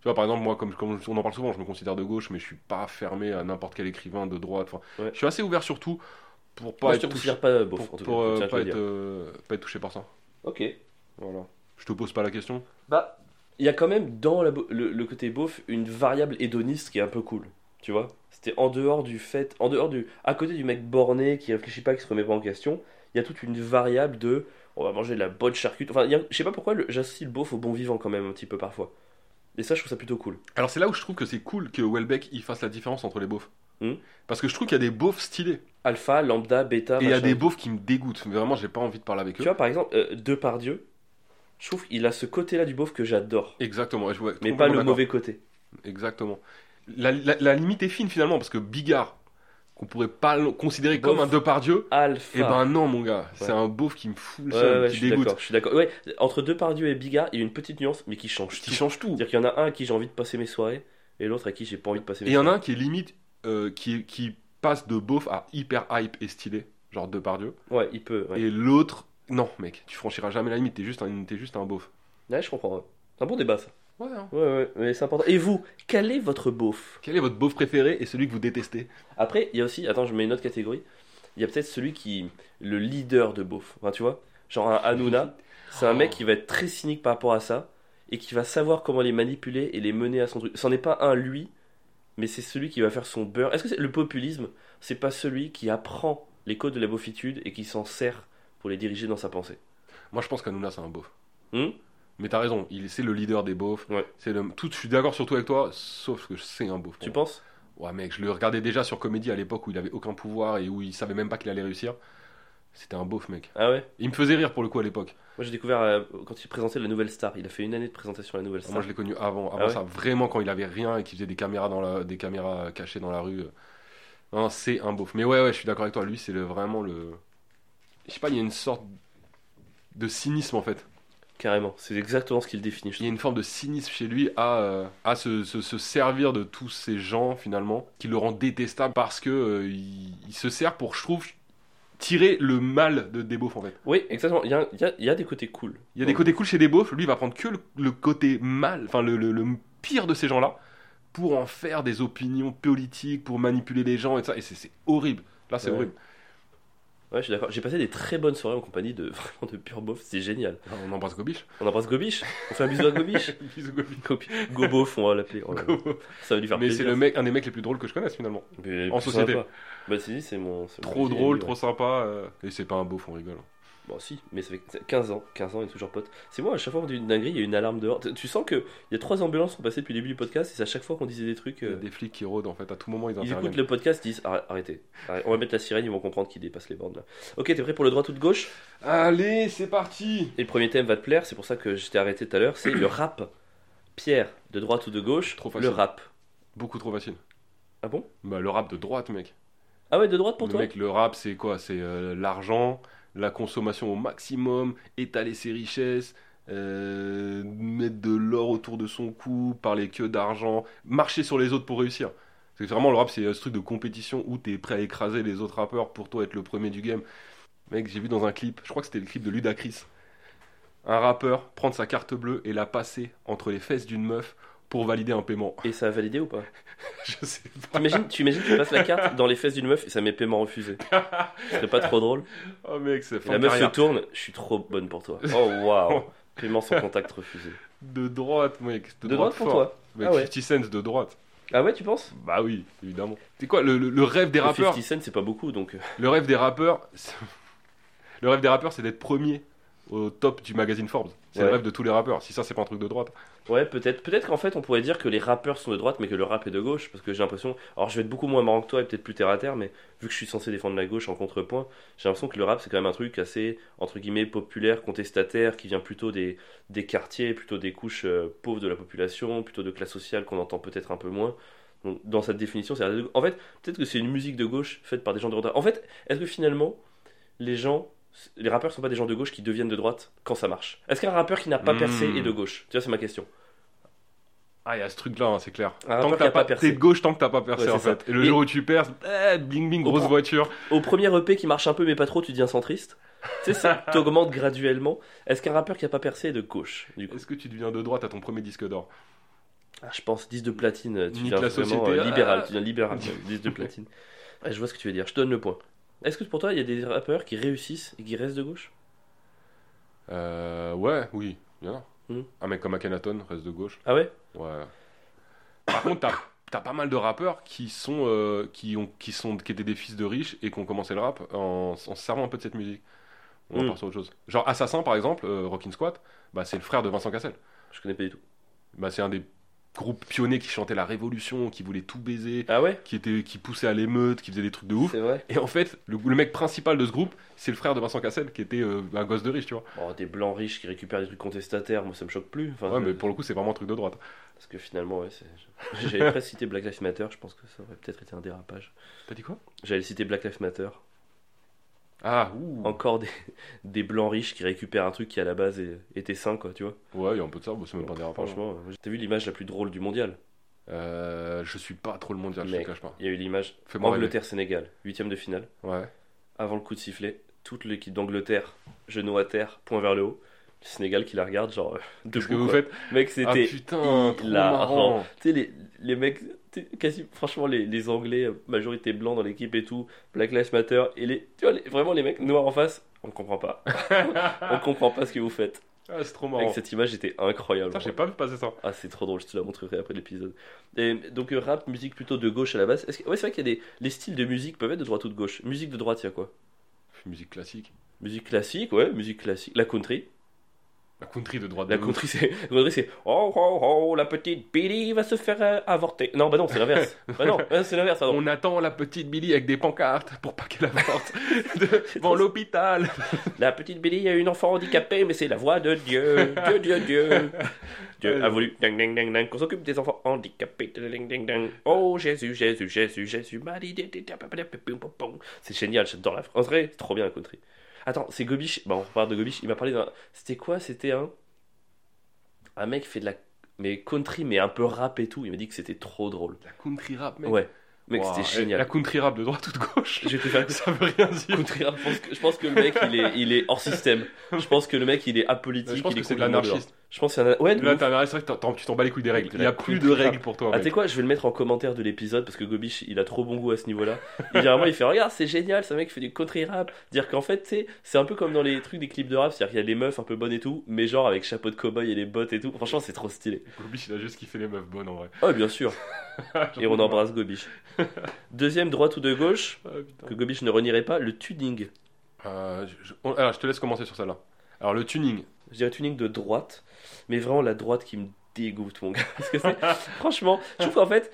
Tu vois, par exemple, moi, comme, comme on en parle souvent, je me considère de gauche, mais je suis pas fermé à n'importe quel écrivain de droite. Enfin, Ouais. je suis assez ouvert sur tout pour pas Moi, je être te touché, pas pour, en tout pour, cas. être, dire. euh, pas être touché par ça. Ok, voilà. Je te pose pas la question. Bah, il y a quand même dans la le, le côté beauf une variable hédoniste qui est un peu cool. Tu vois C'était en dehors du fait, en dehors du. À côté du mec borné qui réfléchit pas, qui se remet pas en question, il y a toute une variable de. On va manger de la bonne charcuterie. Enfin, a- je sais pas pourquoi j'associe le beauf au bon vivant quand même un petit peu parfois. Et ça, je trouve ça plutôt cool. Alors c'est là où je trouve que c'est cool que Welbeck il fasse la différence entre les beaufs. Hmm. Parce que je trouve qu'il y a des beaufs stylés. Alpha, lambda, bêta. Et il y a des beaufs qui me dégoûtent. Vraiment, j'ai pas envie de parler avec Tu eux. vois, par exemple, euh, Depardieu, je trouve qu'il a ce côté-là du beauf que j'adore. Exactement. ouais, je vois- Mais pas le mauvais côté. Exactement. La, la- la limite est fine finalement, parce que Bigard, qu'on pourrait pas considérer comme un Depardieu, Alpha. eh ben non, mon gars. C'est un beauf qui me fout le seum, ouais, qui dégoûte. Je suis d'accord. Ouais, entre Depardieu et Bigard, il y a une petite nuance, mais qui change Qui tout. change tout. C'est-à-dire qu'il y en a un à qui j'ai envie de passer mes soirées, et l'autre à qui j'ai pas envie de passer Et mes il y en a soirées. un qui est limite, euh, qui, qui passe de beauf à hyper hype et stylé, genre Depardieu. Ouais, il peut. Ouais, Et l'autre, non, mec, tu franchiras jamais la limite, t'es juste un, t'es juste un beauf. Ouais, je comprends. ouais. C'est un bon débat, ça. Ouais, hein. Ouais, ouais, mais c'est important. Et vous, quel est votre beauf? Quel est votre beauf préféré et celui que vous détestez? Après, il y a aussi, attends, je mets une autre catégorie. Il y a peut-être celui qui, le leader de beauf. Enfin, tu vois, genre un Hanouna, c'est un mec qui va être très cynique par rapport à ça et qui va savoir comment les manipuler et les mener à son truc. C'en est pas un lui, mais c'est celui qui va faire son beurre. Est-ce que c'est- le populisme, c'est pas celui qui apprend les codes de la beaufitude et qui s'en sert pour les diriger dans sa pensée Moi, je pense qu'Anouna, c'est un beauf. Hmm? Mais t'as raison, il c'est le leader des beaufs. Ouais. C'est le, tout, je suis d'accord surtout avec toi, sauf que c'est un beauf. Tu penses? Ouais, mec, je le regardais déjà sur Comédie à l'époque où il avait aucun pouvoir et où il savait même pas qu'il allait réussir. C'était un beauf, mec. Ah ouais Il me faisait rire pour le coup à l'époque. Moi j'ai découvert euh, quand il présentait la nouvelle star. Il a fait une année de présentation à la nouvelle star. Moi, je l'ai connu avant, avant Ah ouais ça, vraiment quand il avait rien et qu'il faisait des caméras dans la, des caméras cachées dans la rue. Non, c'est un beauf. Mais ouais, ouais, je suis d'accord avec toi. Lui, c'est le, vraiment le. Je sais pas, il y a une sorte de cynisme en fait. Carrément, c'est exactement ce qu'il définit. je Il y a une forme de cynisme chez lui à, euh, à se, se- se servir de tous ces gens finalement qui le rend détestable parce que euh, il, il se sert pour, je trouve, tirer le mal de, des beaufs en fait. Oui, exactement. Il y a, il y a- il y a des côtés cool. Il y a des côtés cool chez des beaufs, lui il va prendre que le, le côté mal, enfin le, le- le pire de ces gens-là pour en faire des opinions politiques, pour manipuler les gens et ça. Et c'est c'est horrible. Là c'est Ouais. horrible. Ouais, je suis d'accord. J'ai passé des très bonnes soirées en compagnie de <laughs> vraiment de pur beauf. C'est génial. Ah, On embrasse Gobiche. On embrasse Gobiche. On fait un bisou à Gobiche. <laughs> Bisous, Gobiche. Gobi- Gobof, on va l'appeler. Oh. Ça va lui faire Mais plaisir. c'est le mec, un des mecs les plus drôles que je connaisse finalement. Mais en société. sympa. Bah, c'est dit, c'est mon. c'est mon Trop drôle, trop sympa. euh, Et c'est pas un beauf, on rigole. Bon, si, mais ça fait 15 ans. 15 ans, il est toujours pote. C'est moi, à chaque fois qu'on dit une dinguerie, il y a une alarme dehors. Tu- sens qu'il y a trois ambulances qui sont passées depuis le début du podcast et c'est à chaque fois qu'on disait des trucs. Il y a euh, des flics qui rôdent en fait, à tout moment ils Ils écoutent le podcast, ils disent Arrête- arrêtez, arrêtez. on va mettre la sirène, ils vont comprendre qu'ils dépassent les bornes là. Ok, t'es prêt pour le droit ou de gauche? Allez, c'est parti Et le premier thème va te plaire, c'est pour ça que je t'ai arrêté tout à l'heure, c'est le rap. Pierre, de droite ou de gauche Trop Le facile. rap. Beaucoup trop facile. Ah bon? Bah le rap de droite mec. Ah ouais, de droite pour le toi? mec, le rap c'est quoi? C'est euh, l'argent, la consommation au maximum, étaler ses richesses, euh, mettre de l'or autour de son cou, parler que d'argent, marcher sur les autres pour réussir. C'est vraiment le rap c'est ce truc de compétition où t'es prêt à écraser les autres rappeurs pour toi être le premier du game. Mec, j'ai vu dans un clip, je crois que c'était le clip de Ludacris, un rappeur prendre sa carte bleue et la passer entre les fesses d'une meuf pour valider un paiement. Et ça a validé ou pas <laughs> Je sais pas. T'imagines, tu imagines que tu passes la carte dans les fesses d'une meuf et ça met paiement refusé. Ce serait pas trop drôle Oh mec, c'est La meuf se tourne, je suis trop bonne pour toi. Oh waouh Paiement sans contact refusé. De droite, mec. De, De droite pour toi Mec, Ah ouais. 50 Cent de droite. Ah ouais, tu penses? Bah oui, évidemment. C'est quoi le, le- le rêve des rappeurs 50 Cent, c'est pas beaucoup donc. euh, Le rêve des rappeurs, <laughs> le rêve des rappeurs, c'est d'être premier au top du magazine Forbes. C'est le rêve de tous les rappeurs. Si ça, c'est pas un truc de droite. Ouais, peut-être. Peut-être qu'en fait, on pourrait dire que les rappeurs sont de droite, mais que le rap est de gauche, parce que j'ai l'impression. Alors, je vais être beaucoup moins marrant que toi et peut-être plus terre à terre, mais vu que je suis censé défendre la gauche en contrepoint, j'ai l'impression que le rap c'est quand même un truc assez entre guillemets populaire, contestataire, qui vient plutôt des des quartiers, plutôt des couches euh, pauvres de la population, plutôt de classe sociale qu'on entend peut-être un peu moins. Donc, dans cette définition, c'est en fait peut-être que c'est une musique de gauche faite par des gens de droite. En fait, est-ce que finalement les gens les rappeurs sont pas des gens de gauche qui deviennent de droite quand ça marche Est-ce qu'un rappeur qui n'a pas Hmm. percé est de gauche? Tu vois, c'est ma question. Ah, il y a ce truc-là, hein, c'est clair. Un tant que t'as pas t'es de gauche tant que t'as pas percé Ouais, en ça. fait. Et le Et- jour où tu perds, eh, bling bling, grosse Au- voiture. Au premier EP qui marche un peu mais pas trop, tu deviens centriste. Tu sais, ça <laughs> t'augmente graduellement. Est-ce qu'un rappeur qui a pas percé est de gauche Est-ce que tu deviens de droite à ton premier disque d'or? Ah, Je pense 10 de platine, tu Nique deviens la vraiment société. euh, libéral. Ah. Tu deviens <laughs> libéral, 10 de platine. Ouais, je vois ce que tu veux dire, je te donne le point. Est-ce que pour toi, il y a des rappeurs qui réussissent et qui restent de gauche? Euh, Ouais, oui, il y en a. Hmm. Un mec comme Akhenaton reste de gauche. Ah ouais? Ouais. Par contre, t'as as pas mal de rappeurs qui sont, euh, qui ont, qui sont, qui étaient des fils de riches et qui ont commencé le rap en, en se servant un peu de cette musique. On Mm. part sur autre chose. Genre Assassin, par exemple, euh, Rockin' Squat, bah, c'est le frère de Vincent Cassel. Je connais pas du tout. Bah, c'est un des groupe pionnier qui chantait la révolution, qui voulait tout baiser, Ah ouais qui, était, qui poussait à l'émeute, qui faisait des trucs de ouf. Vrai Et en fait, le, le mec principal de ce groupe, c'est le frère de Vincent Cassel, qui était euh, un gosse de riche, tu vois. Oh, Des blancs riches qui récupèrent des trucs contestataires, moi ça me choque plus. Enfin, Ouais, mais pour le coup, c'est vraiment un truc de droite. Parce que finalement, ouais. J'avais presque cité Black Lives Matter, je pense que ça aurait peut-être été un dérapage. T'as dit quoi? J'allais citer Black Lives Matter. Ah, ouh. Encore des, <laughs> des blancs riches qui récupèrent un truc qui à la base est- était sain, quoi, tu vois. Ouais, il y a un peu de ça, mais c'est même pas dérapant. Franchement, euh, t'as vu l'image la plus drôle du mondial? Euh, je suis pas trop le mondial, je te Mec. cache pas. Il y a eu l'image Fais-moi rêver. Angleterre-Sénégal, huitième de finale. Ouais. Avant le coup de sifflet, toute l'équipe d'Angleterre, genou à terre, point vers le haut. Le Sénégal qui la regarde, genre, euh, <laughs> Qu'est-ce que vous faites? Mec, Ah c'était putain, trop hilarant. marrant. Tu sais, les, les mecs, quasi, franchement, les, les Anglais, majorité blanc dans l'équipe et tout, Black Lives Matter, et les, tu vois, les- vraiment les mecs noirs en face, on comprend pas. <laughs> on comprend pas ce que vous faites. Ah, c'est trop Avec marrant. cette image était incroyable. Putain, j'ai pas vu passer ça. Ah, c'est trop drôle, je te la montrerai après l'épisode. Et donc, euh, rap, musique plutôt de gauche à la base. Que- Ouais, c'est vrai qu'il y a des. Les styles de musique peuvent être de droite ou de gauche? Musique de droite, il y a quoi? Musique classique. Musique classique, ouais, musique classique. La country. La country de droite. La country, c'est. C'est. Oh, oh, oh, la petite Billy va se faire euh, avorter. Non, bah non, c'est l'inverse. <laughs> bah non, euh, c'est l'inverse. On attend la petite Billy avec des pancartes pour pas qu'elle avorte <laughs> devant l'hôpital. La petite Billy a une enfant handicapée, mais c'est la voix de Dieu. Dieu, Dieu, Dieu. <laughs> Dieu a voulu ding, ding, ding, ding, qu'on s'occupe des enfants handicapés. Ding, ding, ding. Oh Jésus, Jésus, Jésus, Jésus. C'est génial, j'adore la France. C'est trop bien la country. Attends, c'est Gobiche. Bon, on parle de Gobiche. Il m'a parlé d'un. C'était quoi? C'était un. Un mec qui fait de la. Mais country, mais un peu rap et tout. Il m'a dit que c'était trop drôle. La country rap, mec. Ouais, mec, c'était La génial. country rap de droite ou de gauche? Faire. <laughs> Ça veut rien dire. Country rap, je pense que, je pense que le mec il est, il est hors système. <laughs> Je pense que le mec il est apolitique. Je pense il que est c'est de complètement l'anarchiste. Je pense qu'il y en a. Ouais, Là, t'as- c'est vrai que tu t'en bats les couilles des règles. Il n'y a plus de règles pour toi. Ah, tu quoi, je vais le mettre en commentaire de l'épisode parce que Gobiche il a trop bon goût à ce niveau-là. Il vient vraiment, il fait Regarde, c'est génial, ce mec fait du country rap. Dire qu'en fait, tu sais, c'est un peu comme dans les trucs des clips de rap, c'est-à-dire qu'il y a les meufs un peu bonnes et tout, mais genre avec chapeau de cowboy et les bottes et tout. Franchement, c'est trop stylé. Gobiche, il a juste kiffé les meufs bonnes en vrai. Oh, bien sûr. <laughs> Et on embrasse Gobiche. Deuxième, droite ou de gauche, Ah, que Gobiche ne renierait pas, le tuning. Euh, je- alors, je te laisse commencer sur celle-là. Alors, le tuning. Je dirais tuning de droite, mais vraiment la droite qui me dégoûte, mon gars. <laughs> Franchement, je trouve qu'en fait,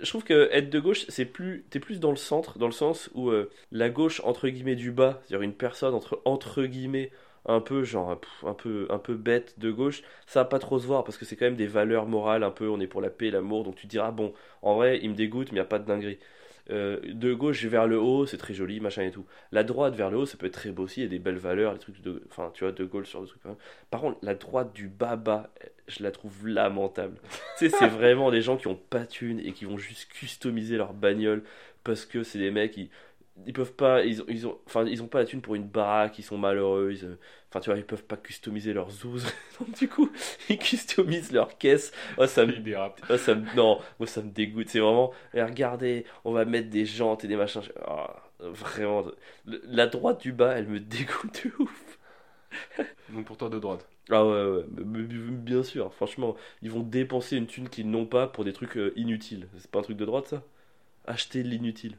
je trouve que être de gauche, c'est plus, t'es plus dans le centre, dans le sens où euh, la gauche entre guillemets du bas, c'est-à-dire une personne entre entre guillemets un peu genre pff, un peu un peu bête de gauche, ça va pas trop se voir parce que c'est quand même des valeurs morales un peu. On est pour la paix, l'amour, donc tu te diras bon, en vrai, il me dégoûte, mais il y a pas de dinguerie. Euh, de gauche vers le haut, c'est très joli, machin et tout. La droite vers le haut, ça peut être très beau aussi, il y a des belles valeurs, les trucs de. Enfin, tu vois, de Gaulle sur comme ça. Par contre, la droite du bas, je la trouve lamentable. <laughs> c'est vraiment des gens qui ont pas de thunes et qui vont juste customiser leur bagnole parce que c'est des mecs qui. Ils peuvent pas, ils ont, ils ont, enfin, ils ont pas la thune pour une baraque, ils sont malheureux, ils, euh, enfin, tu vois, ils peuvent pas customiser leurs zouz. <laughs> Donc, du coup, <laughs> ils customisent leur caisse. Oh, ça me ah, ça me... Non, moi ça me dégoûte. C'est vraiment, eh, regardez, on va mettre des jantes et des machins. Ah, vraiment, le- la droite du bas, elle me <laughs> dégoûte de ouf. Donc, pour toi, de droite. Ah ouais, bien sûr, franchement, ils vont dépenser une thune qu'ils n'ont pas pour des trucs euh, inutiles. C'est pas un truc de droite ça? Acheter de l'inutile.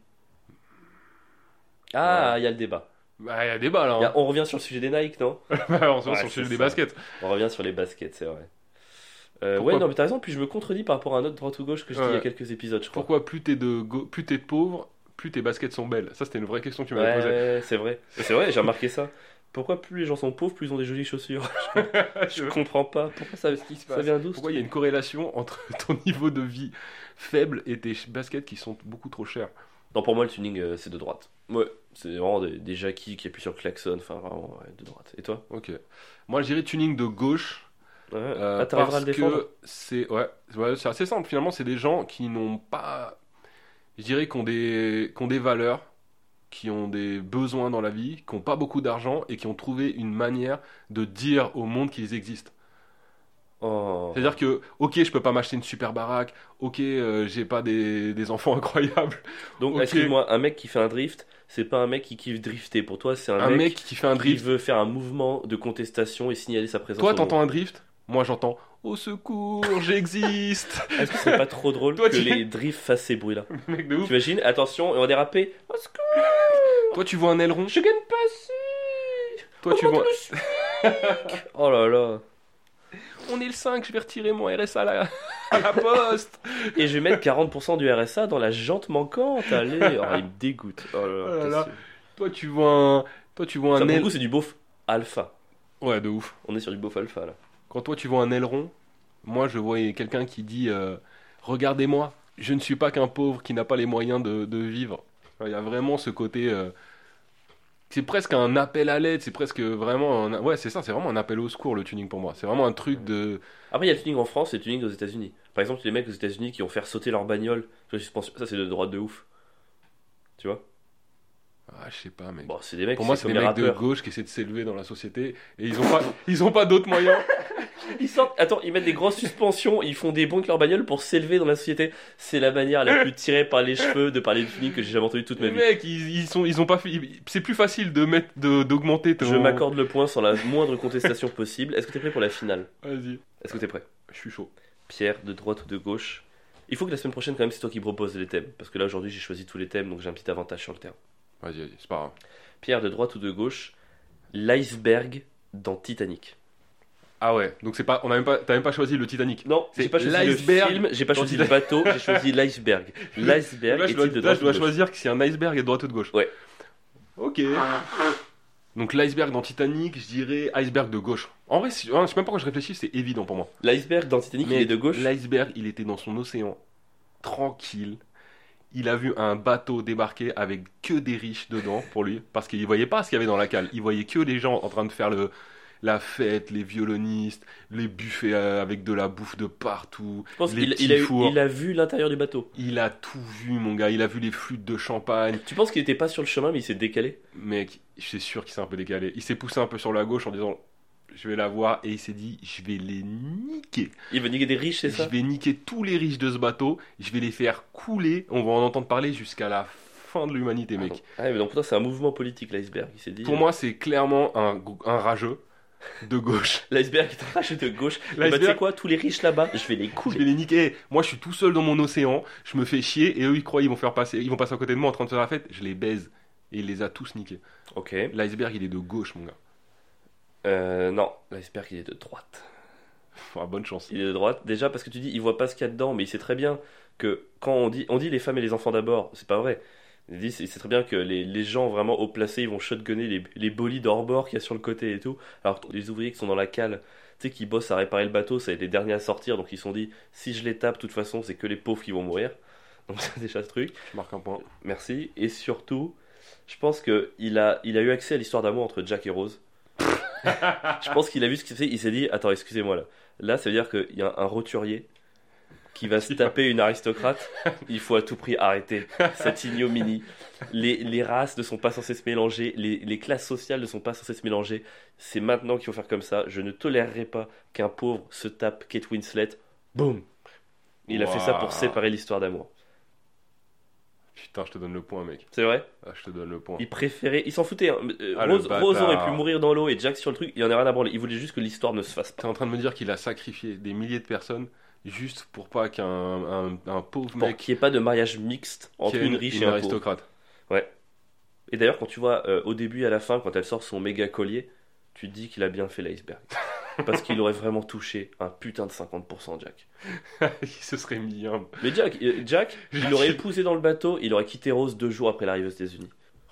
Ah, il y a le débat. Bah, il y a débat là. Il y a- Hein. on revient sur le sujet des Nike, non? <laughs> On se voit Ouais, sur le c'est sujet des ça. baskets. On revient sur les baskets, c'est vrai. Euh, Pourquoi ouais, non, mais t'as raison, puis je me contredis par rapport à un autre droite ou gauche que je dis il y a Ouais. quelques épisodes, je crois. Pourquoi plus t'es de go- plus t'es pauvre, plus tes baskets sont belles? Ça, c'était une vraie question que tu m'avais posée. Ouais, c'est vrai. C'est vrai, j'ai remarqué ça. Pourquoi plus les gens sont pauvres, plus ils ont des jolies chaussures? <laughs> Je comprends pas. Pourquoi ça, ça vient d'où ce Pourquoi il y a une corrélation entre <laughs> ton niveau de vie faible et tes baskets qui sont beaucoup trop chères? Non, pour moi, le tuning, euh, c'est de droite. Ouais, c'est vraiment des, des jackies qui appuient sur le klaxon. Enfin, vraiment, ouais, de droite. Et toi Ok. Moi, je dirais tuning de gauche. ouais. euh, Ah, à parce le que c'est ouais, ouais, c'est assez simple. Finalement, c'est des gens qui n'ont pas, je dirais, qui ont des, des valeurs, qui ont des besoins dans la vie, qui n'ont pas beaucoup d'argent et qui ont trouvé une manière de dire au monde qu'ils existent. Oh. C'est-à-dire que, ok, je peux pas m'acheter une super baraque, ok, euh, j'ai pas des, des enfants <laughs> incroyables. Donc, ok. excuse-moi, un mec qui fait un drift, c'est pas un mec qui kiffe drifter. Pour toi, c'est un, Un mec qui fait un qui drift. veut faire un mouvement de contestation et signaler sa présence. Toi, t'entends un drift? Moi, j'entends au secours, j'existe. <laughs> Est-ce que c'est pas trop drôle Toi, que tu- les drifts fassent ces bruits-là <laughs> mec de ouf. T'imagines? Attention, et on va déraper. Au secours Toi, tu vois un aileron? Je gagne pas si Toi, tu vois. <laughs> Oh là là On est le 5, je vais retirer mon RSA à la, <laughs> à la poste. Et je vais mettre 40% du RSA dans la jante manquante. Allez, oh, il me dégoûte. Oh là là, Oh là là. qu'est-ce Toi, tu vois un, toi, tu vois Ça, un le aile- c'est du beauf alpha. Ouais, de ouf. On est sur du beauf alpha là. Quand toi, tu vois un aileron, moi, je vois quelqu'un qui dit euh, Regardez-moi, je ne suis pas qu'un pauvre qui n'a pas les moyens de, de vivre. Il y a vraiment ce côté. euh, c'est presque un appel à l'aide, c'est presque vraiment. un- ouais, c'est ça, c'est vraiment un appel au secours le tuning pour moi. C'est vraiment un truc de. Après, il y a le tuning en France et le tuning aux États-Unis. Par exemple, les mecs aux États-Unis qui ont fait sauter leur bagnole. Ça, c'est de droite de ouf. Tu vois? Ah, je sais pas, mec. Bon, c'est des mecs pour moi, c'est des mecs de gauche qui essaient de s'élever dans la société et ils ont pas, ils ont pas d'autres moyens. <laughs> Ils sortent, attends, ils mettent des grosses suspensions, ils font des bons avec leur bagnole pour s'élever dans la société. C'est la manière la plus tirée par les cheveux de parler de tuning que j'ai jamais entendu toute ma vie. mecs, ils, ils sont, ils ont pas fait. C'est plus facile de mettre, de- d'augmenter ton. Je m'accorde le point sans la moindre contestation possible. Est-ce que t'es prêt pour la finale? Vas-y, Est-ce que t'es prêt? Je suis chaud. Pierre, de droite ou de gauche? Il faut que la semaine prochaine, quand même, c'est toi qui proposes les thèmes. Parce que là, aujourd'hui, j'ai choisi tous les thèmes, donc j'ai un petit avantage sur le terrain. Vas-y, vas-y, c'est pas grave. Pierre, de droite ou de gauche? L'iceberg dans Titanic. Ah ouais, donc c'est pas, on a même pas, t'as même pas choisi le Titanic. Non, C'est j'ai pas choisi le film, j'ai pas choisi le bateau, j'ai choisi <laughs> l'iceberg. L'iceberg là, je dois, de là, je dois choisir que c'est un iceberg et de droite ou de gauche. Ouais. Ok. Donc l'iceberg dans Titanic, je dirais iceberg de gauche. En vrai, si- hein, je sais même pas quand je réfléchis, c'est évident pour moi. L'iceberg dans Titanic, il Mais est de gauche? L'iceberg, il était dans son océan, tranquille. Il a vu un bateau débarquer avec que des riches dedans pour lui, parce qu'il voyait pas ce qu'il y avait dans la cale. Il voyait que les gens en train de faire le, la fête, les violonistes, les buffets euh, avec de la bouffe de partout. Je pense qu'il il a, il a vu l'intérieur du bateau. Il a tout vu, mon gars. Il a vu les flûtes de champagne. Tu penses qu'il était pas sur le chemin, mais il s'est décalé? Mec, je suis sûr qu'il s'est un peu décalé. Il s'est poussé un peu sur la gauche en disant je vais la voir et il s'est dit je vais les niquer. Il veut niquer des riches, c'est Je ça vais niquer tous les riches de ce bateau. Je vais les faire couler. On va en entendre parler jusqu'à la fin de l'humanité, mec. donc- Ah, mais donc pour toi, c'est un mouvement politique, l'iceberg. Il s'est dit. Pour euh, moi, c'est clairement un, un rageux de gauche. L'iceberg est arraché de gauche. Ben, tu sais quoi Tous les riches là-bas, je vais les Je vais couler. les niquer. Moi, je suis tout seul dans mon océan. Je me fais chier et eux, ils croient ils vont faire passer, ils vont passer à côté de moi en train de faire la fête. Je les baise et il les a tous niqués. Ok. L'iceberg, il est de gauche, mon gars. Euh, non, l'iceberg, il est de droite. <laughs> Ah, bonne chance. Il est de droite. Déjà parce que tu dis, il voit pas ce qu'il y a dedans, mais il sait très bien que quand on dit, on dit les femmes et les enfants d'abord, c'est pas vrai. Il dit, c'est très bien que les, les gens vraiment haut placés, ils vont shotgunner les, les bolides hors bord qu'il y a sur le côté et tout. Alors les ouvriers qui sont dans la cale, tu sais, qui bossent à réparer le bateau, ça va être les derniers à sortir, donc ils se sont dit, si je les tape, de toute façon, c'est que les pauvres qui vont mourir. <laughs> Donc c'est déjà ce truc. Je marque un point. Merci. Et surtout, je pense que il a, il a eu accès à l'histoire d'amour entre Jack et Rose. <laughs> je pense qu'il a vu ce qu'il fait. Il s'est dit Attends, excusez-moi là. Là, ça veut dire qu'il y a un roturier qui va se taper une aristocrate. Il faut à tout prix arrêter cette ignominie. Les, les races ne sont pas censées se mélanger. Les, les classes sociales ne sont pas censées se mélanger. C'est maintenant qu'il faut faire comme ça. Je ne tolérerai pas qu'un pauvre se tape Kate Winslet. Boum Il a fait ça pour séparer l'histoire d'amour. Putain, je te donne le point, mec. C'est vrai? Ah, je te donne le point. Il préférait, il s'en foutait. hein. Euh, Ah. Rose aurait pu mourir dans l'eau et Jack sur le truc, il en a rien à branler. Il voulait juste que l'histoire ne se fasse pas. T'es en train de me dire qu'il a sacrifié des milliers de personnes juste pour pas qu'un un, un pauvre Pour mec qu'il n'y ait pas de mariage mixte entre une riche une et un pauvre. aristocrate. Et d'ailleurs, quand tu vois euh, au début et à la fin, quand elle sort son méga collier, tu te dis qu'il a bien fait l'iceberg. <laughs> Parce qu'il aurait vraiment touché un putain de 50% Jack. <laughs> il se serait mis un. Mais Jack, euh, Jack, <laughs> il il- épousé dans le bateau, il aurait quitté Rose deux jours après l'arrivée aux États-Unis.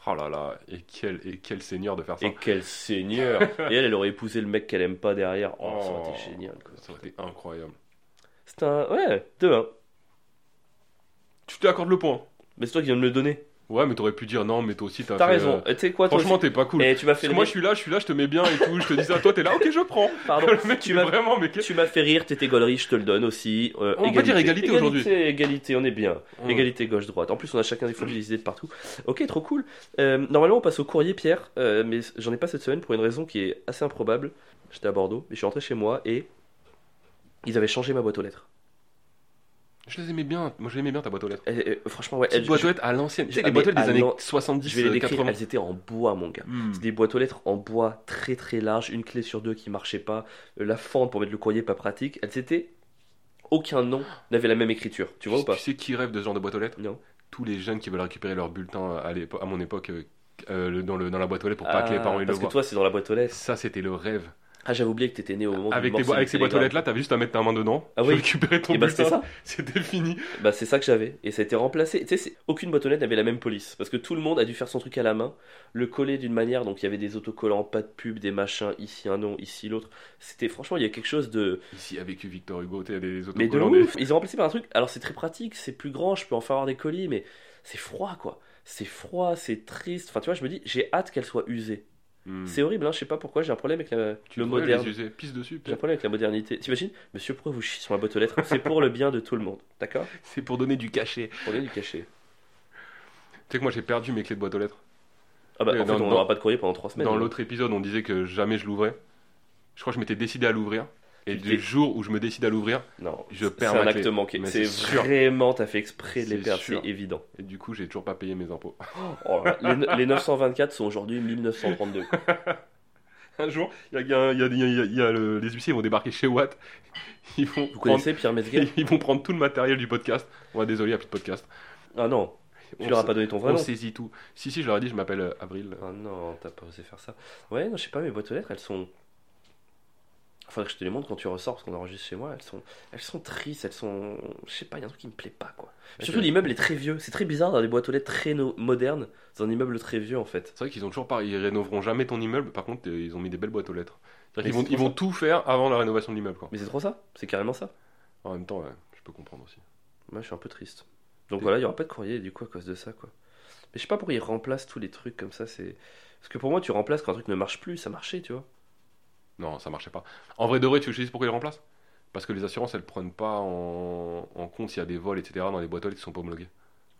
Oh là là, et quel, et quel seigneur de faire ça. Et quel seigneur Et elle, elle aurait épousé le mec qu'elle aime pas derrière. Oh, ça aurait été Oh. génial. quoi. Ça aurait été incroyable. Ouais, 2-1. Tu t'accordes le point. Mais c'est toi qui viens de me le donner. Ouais, mais t'aurais pu dire non, mais toi aussi t'as T'as fait, raison. euh, Et Tu sais quoi, toi Franchement, aussi t'es pas cool. Et tu m'as Parce fait que moi, rire. je suis là, je suis là, je te mets bien et tout. Je te dis ça, toi, t'es là, ok, je prends. Pardon. <laughs> Le mec, tu il est m'as vraiment, mais quel- tu m'as fait rire, t'étais gaulerie, je te le donne aussi. Euh, On peut dire égalité aujourd'hui. Égalité, égalité, on est bien. Égalité gauche-droite. En plus, on a chacun des idées de partout. Ok, trop cool. Euh, normalement, on passe au courrier, Pierre, euh, mais j'en ai pas cette semaine pour une raison qui est assez improbable. J'étais à Bordeaux, mais je suis rentré chez moi et ils avaient changé ma boîte aux lettres. Je les aimais bien. Moi, j'aimais bien ta boîte aux lettres. Et- et- franchement, ouais. Petite boîte je, aux lettres à l'ancienne. Tu sais, Ah, les boîtes aux lettres des années l'an- 70, je vais les décrire, 80. elles étaient en bois, mon gars. C'est des boîtes aux lettres en bois très très larges, une clé sur deux qui marchait pas, euh, la fente pour mettre le courrier pas pratique. Elles étaient. Aucun nom n'avait la même écriture, tu vois ou pas? Tu sais qui rêve de ce genre de boîte aux lettres? Non. Tous les jeunes qui veulent récupérer leur bulletin à, mon époque euh, euh, dans, le, dans la boîte aux lettres pour pas que les Ah, parents ils le Parce que voient. toi, c'est dans la boîte aux lettres. Ça, c'était le rêve. Ah, j'avais oublié que t'étais né au moment Avec, du tes, avec ces boîtes aux lettres là, t'avais juste à mettre ta main dedans, Ah tu oui. récupérais ton Et bah, c'était bulletin, ça. <laughs> c'était fini. Bah, c'est ça que j'avais. Et ça a été remplacé. Tu sais, aucune boîte aux lettres n'avait la même police. Parce que tout le monde a dû faire son truc à la main, le coller d'une manière. Donc il y avait des autocollants, pas de pub, des machins, ici un nom, ici l'autre. C'était franchement, il y a quelque chose de. Ici a vécu Victor Hugo, t'as des Mais de autocollants. des- ouf Ils ont remplacé par un truc. Alors c'est très pratique, c'est plus grand, je peux enfin avoir des colis, mais c'est froid quoi. C'est froid, c'est triste. Enfin, tu vois, je me dis, j'ai hâte qu'elle soit usée. Hmm. C'est horrible, hein, je sais pas pourquoi, j'ai un problème avec la- Tu le moderne. pisse dessus. J'ai un problème avec la modernité. T'imagines Monsieur, pourquoi vous chiez sur ma boîte aux lettres? C'est pour le bien de tout le monde, d'accord? <laughs> C'est pour donner du cachet. Pour donner du cachet. Tu sais que moi j'ai perdu mes clés de boîte aux lettres. Ah bah, fait, on n'aura pas de courrier pendant trois semaines. Dans hein. l'autre épisode, on disait que jamais je l'ouvrais. Je crois que je m'étais décidé à l'ouvrir. Et du jour où je me décide à l'ouvrir, Non, Je c'est perds un ma acte manqué. C'est c'est vraiment, t'as fait exprès de les C'est perdre, c'est évident. et du coup j'ai toujours pas payé mes impôts. Oh là, les, les 924 sont aujourd'hui 1932. <laughs> Un jour, il y a, y a- y a- le- les huissiers vont débarquer chez Watt. Ils vont, Vous prendre, connaissez Pierre Metzger? <laughs> Ils vont prendre tout le matériel du podcast. Ouais, désolé, il n'y a plus de podcast. Ah non, tu On leur as pas donné ton vrai On nom. saisit tout. Si, si, je leur ai dit, je m'appelle euh, Avril. Ah non, t'as pas osé faire ça. Ouais, non, je sais pas, mes boîtes aux lettres, elles sont. Faudrait que je te les montre quand tu ressors, parce qu'on enregistre chez moi. Elles sont, elles sont tristes, elles sont. Je sais pas, il y a un truc qui me plaît pas, quoi. Surtout l'immeuble est très vieux. C'est très bizarre dans des boîtes aux lettres très no- modernes, dans un immeuble très vieux, en fait. C'est vrai qu'ils ont toujours pas, ils rénoveront jamais ton immeuble. Par contre, ils ont mis des belles boîtes aux lettres. Qu'ils vont, ils vont tout faire avant la rénovation de l'immeuble. Quoi. Mais c'est trop ça, c'est carrément ça. En même temps, ouais, je peux comprendre aussi. Moi, je suis un peu triste. Donc voilà, il y aura pas de courrier du coup à cause de ça, quoi. Mais je sais pas pourquoi ils remplacent tous les trucs comme ça. C'est parce que pour moi, tu remplaces quand un truc ne marche plus, ça marchait, tu vois. Non, ça marchait pas. En vrai de vrai, tu veux que je te dise pourquoi ils remplacent? Parce que les assurances, elles prennent pas en, en compte s'il y a des vols, etc. dans les boîtes aux lettres qui sont pas homologuées.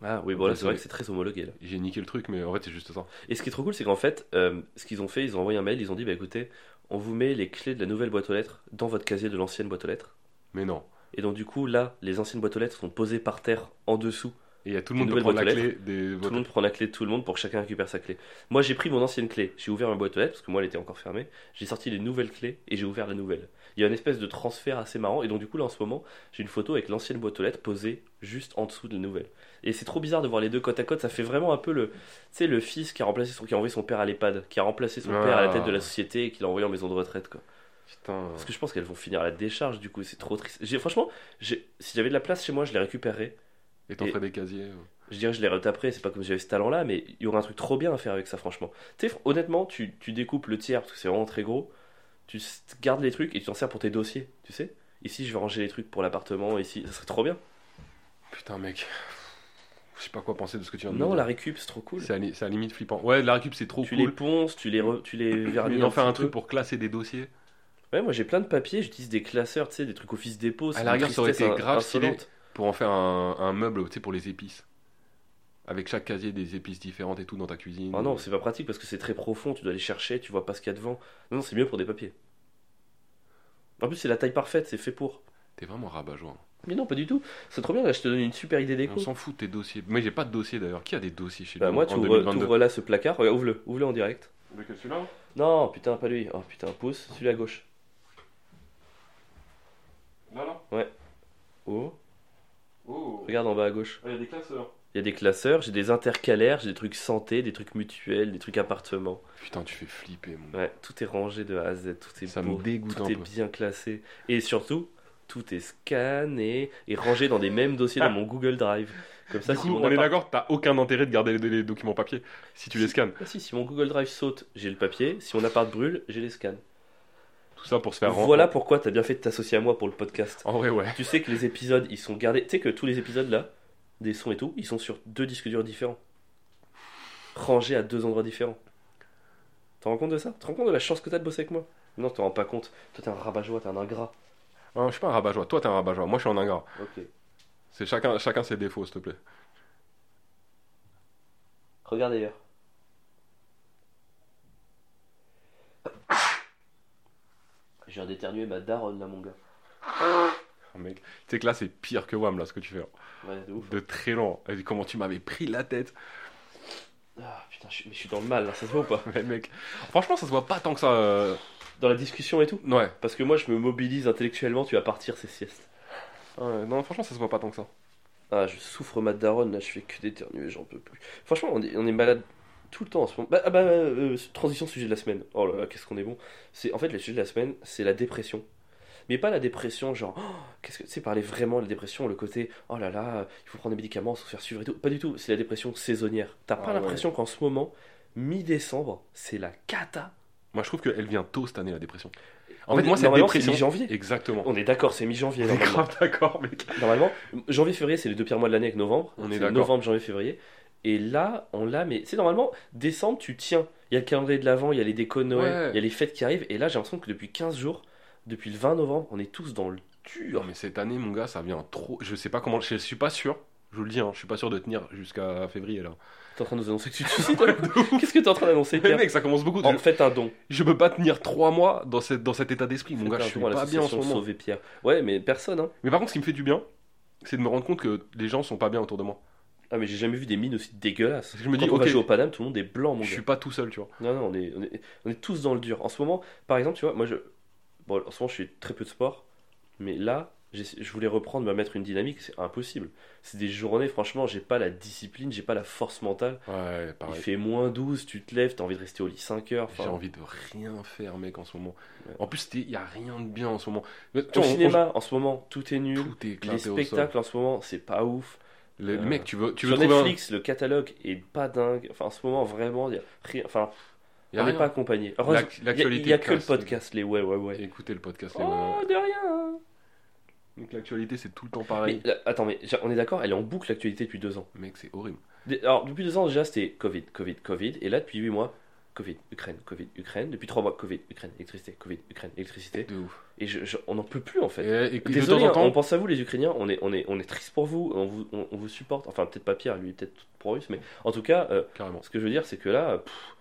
Ah oui, bon là, c'est vrai que c'est très homologué là. J'ai niqué le truc, mais en fait, c'est juste ça. Et ce qui est trop cool, c'est qu'en fait, euh, ce qu'ils ont fait, ils ont envoyé un mail, ils ont dit, bah écoutez, on vous met les clés de la nouvelle boîte aux lettres dans votre casier de l'ancienne boîte aux lettres. Mais non. Et donc du coup, là, les anciennes boîtes aux lettres sont posées par terre en dessous. Et il y a tout le monde prendre la clé des Tout le monde prend la clé de tout le monde pour que chacun récupère sa clé. Moi, j'ai pris mon ancienne clé, j'ai ouvert ma boîte aux lettres parce que moi, elle était encore fermée. J'ai sorti les nouvelles clés et j'ai ouvert la nouvelle. Il y a une espèce de transfert assez marrant et donc du coup, là, en ce moment, j'ai une photo avec l'ancienne boîte aux lettres posée juste en dessous de la nouvelle. Et c'est trop bizarre de voir les deux côte à côte. Ça fait vraiment un peu le, tu sais, le fils qui a remplacé son, qui a envoyé son père à l'EHPAD, qui a remplacé son Ah. père à la tête de la société et qui l'a envoyé en maison de retraite, quoi. Putain. Parce que je pense qu'elles vont finir à la décharge, du coup, c'est trop triste. J'ai, franchement, si j'avais de la place chez moi, je les récupérerais. Et t'en ferais des casiers. euh. Je dirais, je les retaperais, c'est pas comme si j'avais ce talent-là, mais il y aurait un truc trop bien à faire avec ça, franchement. Tu sais, honnêtement, tu, tu découpes le tiers parce que c'est vraiment très gros, tu gardes les trucs et tu t'en sers pour tes dossiers, tu sais. Ici, je vais ranger les trucs pour l'appartement, ici, ça serait trop bien. Putain, mec. Je sais pas quoi penser de ce que tu viens de Non, me la dire. récup, c'est trop cool. C'est à, la limite flippant. Ouais, la récup, c'est trop Tu les cool. ponces, tu les, re- tu les vernis. Mais d'en faire un truc peu. pour classer des dossiers. Ouais, moi j'ai plein de papiers, j'utilise des classeurs, tu sais, des trucs office dépôt. À la rigueur, ça aurait été grave. Pour en faire un, un meuble, tu sais, pour les épices. Avec chaque casier des épices différentes et tout dans ta cuisine. Ah non, c'est pas pratique parce que c'est très profond, tu dois aller chercher, tu vois pas ce qu'il y a devant. Non, non, c'est mieux pour des papiers. En plus, c'est la taille parfaite, c'est fait pour. T'es vraiment rabat-joie. Mais non, pas du tout. C'est trop bien, là, je te donne une super idée déco. On s'en fout de tes dossiers. Mais j'ai pas de dossier d'ailleurs. Qui a des dossiers chez Bah, nous moi, en tu ouvres, 2022 t'ouvres là ce placard, regarde, ouvre-le, ouvre-le en direct. Lequel celui-là? Non, putain, pas lui. Oh putain, pouce, celui à gauche. Là, là? Oh, Oh regarde en bas à gauche. Il y a des classeurs. Il y a des classeurs, j'ai des intercalaires, j'ai des trucs santé, des trucs mutuels, des trucs appartements. Putain, tu fais flipper, mon Ouais, tout est rangé de A à Z, tout est Ça beau, me dégoûte tout un est peu. bien classé. Et surtout, tout est scanné et rangé dans des mêmes dossiers dans mon Google Drive. Comme ça, Du coup, on est d'accord, t'as aucun intérêt de garder les, les documents papier si tu les scannes. Ah, si, si mon Google Drive saute, j'ai le papier. Si mon appart brûle, j'ai les scans. Tout ça pour se faire Voilà pourquoi t'as bien fait de t'associer à moi pour le podcast. En vrai, ouais. Tu sais que les épisodes, ils sont gardés. Tu sais que tous les épisodes là, des sons et tout, ils sont sur deux disques durs différents. Rangés à deux endroits différents. T'en rends compte de ça? Tu te rends compte de la chance que t'as de bosser avec moi? Non, t'en rends pas compte. Toi, t'es un rabat-joie, t'es un ingrat. Hein, je suis pas un rabat-joie. Toi, t'es un rabat-joie. Moi, je suis un ingrat. Ok. C'est chacun, chacun ses défauts, s'il te plaît. Regarde ailleurs. J'ai d'éternuer ma daronne là, mon gars. Ah, mec, tu sais que là, c'est pire que WAM, là, ce que tu fais. Ouais, de ouf. De très long. Et comment tu m'avais pris la tête. Ah putain, je, mais je suis dans le mal là, ça se voit ou pas? <laughs> Mais mec, franchement, ça se voit pas tant que ça. euh, Dans la discussion et tout? Ouais. Parce que moi, je me mobilise intellectuellement, tu vas partir ces siestes. Ouais, Non, franchement, ça se voit pas tant que ça. Ah, je souffre ma daronne, là, je fais que d'éternuer, j'en peux plus. Franchement, on est, on est malade. Tout le temps en ce moment. Bah, ah bah, euh, transition sujet de la semaine. Oh là là, qu'est-ce qu'on est bon. C'est en fait le sujet de la semaine, c'est la dépression. Mais pas la dépression, genre, oh, qu'est-ce que c'est parler vraiment de la dépression, le côté, oh là là, il faut prendre des médicaments, se faire suivre et tout. Pas du tout, c'est la dépression saisonnière. T'as pas Ah ouais. l'impression qu'en ce moment, mi-décembre, c'est la cata. Moi, je trouve qu'elle vient tôt cette année, la dépression. En fait, est- moi, c'est dépression. mi-janvier. Exactement. On est d'accord, c'est mi-janvier. On est grave d'accord, mec. Normalement, janvier, février, c'est les deux pires mois de l'année avec novembre. On est C'est d'accord. Novembre, janvier, février. Et là, on l'a, mais c'est normalement, décembre, tu tiens. Il y a le calendrier de l'avant, il y a les décos de Noël, Ouais. il y a les fêtes qui arrivent. Et là, j'ai l'impression que depuis 15 jours, depuis le 20 novembre, on est tous dans le dur. Non, mais cette année, mon gars, ça vient trop. Je sais pas comment. Je suis pas sûr. Je vous le dis, hein, je suis pas sûr de tenir jusqu'à février là. T'es en train de nous annoncer que tu <laughs> te suicides toi Qu'est-ce que t'es en train d'annoncer, Mais Pierre mec, ça commence beaucoup. En Je, fait, un don. je peux pas tenir trois mois dans, cette, dans cet état d'esprit. Mon gars, je suis don à pas bien en ce l'association moment. Sauver Pierre. Ouais, mais personne, hein. Mais par contre, ce qui me fait du bien, c'est de me rendre compte que les gens sont pas bien autour de moi. Ah, mais j'ai jamais vu des mines aussi dégueulasses. Je me Quand dis, on va ok. jouer au Paname, tout le monde est blanc, mon Je gars. suis pas tout seul, tu vois. Non, non, on est, on, est, on est tous dans le dur. En ce moment, par exemple, tu vois, moi, je, bon, en ce moment, je fais très peu de sport, mais là, j'ai- je voulais reprendre, me mettre une dynamique, c'est impossible. C'est des journées, franchement, j'ai pas la discipline, j'ai pas la force mentale. Ouais, Il pareil. fait moins 12, tu te lèves, t'as envie de rester au lit 5 heures. J'ai Enfin, envie de rien faire, mec, en ce moment. Ouais. En plus, il y a rien de bien en ce moment. Tu au vois, on- cinéma, en ce moment, tout est on- nul. tout est Les éclaté au sol. spectacles, en ce moment, c'est pas ouf. Le, Euh, mec, tu veux, tu veux Sur trouver un- Netflix, le catalogue est pas dingue. Enfin, en ce moment, vraiment, il y a rien. Enfin, Il y a on n'est rien. pas accompagné. Il y a- que le podcast, les ouais, ouais, ouais. Écoutez le podcast. les Oh, de rien. Donc l'actualité, c'est tout le temps Mais, pareil. là, attends, mais on est d'accord, elle est en boucle l'actualité depuis deux ans. Mec, c'est horrible. Alors, depuis deux ans, déjà, c'était Covid, Covid, Covid. Et là, depuis huit mois, Covid, Ukraine, Covid, Ukraine. Depuis trois mois, Covid, Ukraine, électricité, Covid, Ukraine, électricité. De ouf. Et je, je- on n'en peut plus, en fait. Et, et- Désolé, temps hein, temps, on pense à vous, les Ukrainiens. On est, on est, on est triste pour vous. On vous, on, on vous supporte. Enfin, peut-être pas Pierre, lui, peut-être pro-russe. Mais en tout cas, euh, ce que je veux dire, c'est que là, pff,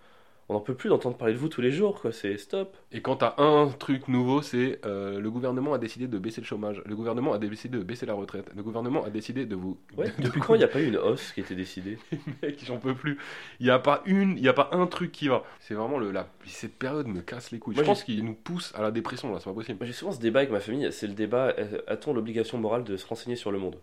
on n'en peut plus d'entendre parler de vous tous les jours, quoi. C'est stop. Et quand t'as un truc nouveau, c'est euh, le gouvernement a décidé de baisser le chômage. Le gouvernement a décidé de baisser la retraite. Le gouvernement a décidé de vous. Ouais, de- depuis quand il n'y a pas eu une hausse qui a été décidée? <laughs> Mec, j'en peux plus. Il y a pas une, il y a pas un truc qui va. C'est vraiment le la cette période me casse les couilles. Moi, je pense qu'il nous pousse à la dépression là, c'est pas possible. J'ai souvent ce débat avec ma famille, c'est le débat euh, a-t-on l'obligation morale de se renseigner sur le monde?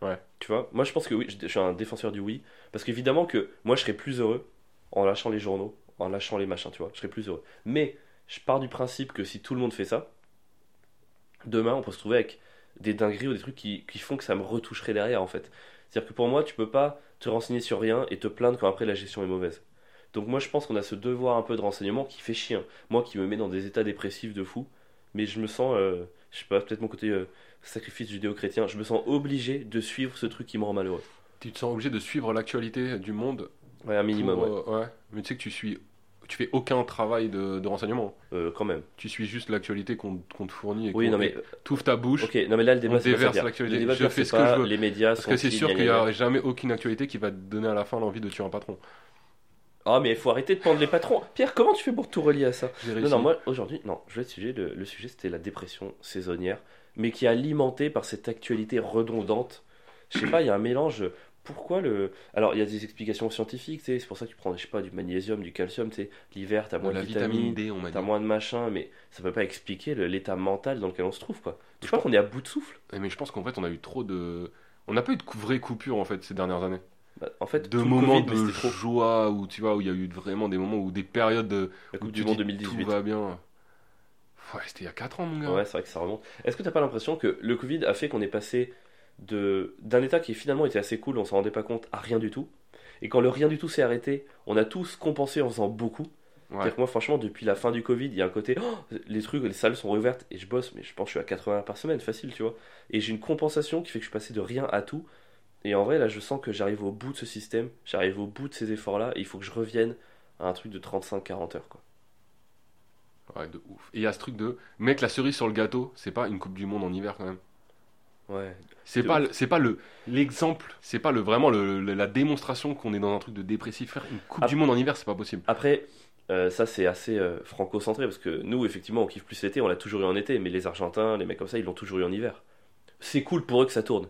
Ouais. Tu vois? Moi je pense que oui, je suis un défenseur du oui, parce qu'évidemment que moi je serais plus heureux en lâchant les journaux, en lâchant les machins, tu vois, je serais plus heureux. Mais je pars du principe que si tout le monde fait ça, demain on peut se trouver avec des dingueries ou des trucs qui, qui font que ça me retoucherait derrière en fait. C'est-à-dire que pour moi tu peux pas te renseigner sur rien et te plaindre quand après la gestion est mauvaise. Donc moi je pense qu'on a ce devoir un peu de renseignement qui fait chien. Moi qui me met dans des états dépressifs de fou, mais je me sens, euh, je sais pas, peut-être mon côté euh, sacrifice judéo-chrétien, je me sens obligé de suivre ce truc qui me rend malheureux. Tu te sens obligé de suivre l'actualité du monde. Ouais, un minimum, pour, euh, ouais. Mais tu sais que tu suis, tu fais aucun travail de, de renseignement. Euh, quand même. Tu suis juste l'actualité qu'on te fournit et Oui, non mais, ta bouche. ok, non mais là le débat On déverse l'actualité. Le Je fais ce que pas je veux. Les médias Parce sont que c'est sûr qu'il n'y gna. a jamais aucune actualité qui va te donner à la fin l'envie de tuer un patron. Ah mais il faut arrêter de prendre les patrons. Pierre, comment tu fais pour tout relier à ça? Non, non, moi aujourd'hui, non, je vais être sujet. Le, le sujet c'était la dépression saisonnière, mais qui est alimentée par cette actualité redondante. Je sais pas, il y a un mélange. Pourquoi le. Alors il y a des explications scientifiques, tu sais, c'est pour ça que tu prends, je sais pas, du magnésium, du calcium, tu sais, l'hiver t'as moins de vitamine D, on t'as moins de machin, mais ça peut pas expliquer l'état mental dans lequel on se trouve, quoi. Tu crois qu'on est à bout de souffle Eh, Mais je pense qu'en fait, on a eu trop de. On n'a pas eu de cou- vraie coupure en fait ces dernières années. Bah, En fait, De moments Covid, de joie où tu vois où il y a eu vraiment des moments où des périodes de La où Coupe tu du Monde dis 2018. tout va bien. Ouais, c'était il y a 4 ans mon gars. Ouais, c'est vrai que ça remonte. Est-ce que t'as pas l'impression que le Covid a fait qu'on est passé d'un état qui finalement était assez cool, on s'en rendait pas compte, à rien du tout Et quand le rien du tout s'est arrêté, on a tous compensé en faisant beaucoup. Ouais. Que moi, franchement, depuis la fin du Covid, il y a un côté, oh, les trucs, les salles sont réouvertes et je bosse, mais je pense que je suis à 80 heures par semaine, facile, tu vois. Et j'ai une compensation qui fait que je suis passé de rien à tout. Et en vrai, là, je sens que j'arrive au bout de ce système, j'arrive au bout de ces efforts-là, et il faut que je revienne à un truc de 35-40 heures, quoi. Ouais, de ouf. Et il y a ce truc de mec la cerise sur le gâteau, c'est pas une coupe du monde en hiver quand même. Ouais. C'est pas c'est pas le l'exemple, c'est pas le vraiment le, le- la démonstration qu'on est dans un truc de dépressif. Faire une coupe Ah. du monde en hiver, c'est pas possible. Après, euh, ça c'est assez euh, franco-centré parce que nous, effectivement, on kiffe plus l'été, on l'a toujours eu en été, mais les Argentins, les mecs comme ça, ils l'ont toujours eu en hiver. C'est cool pour eux que ça tourne.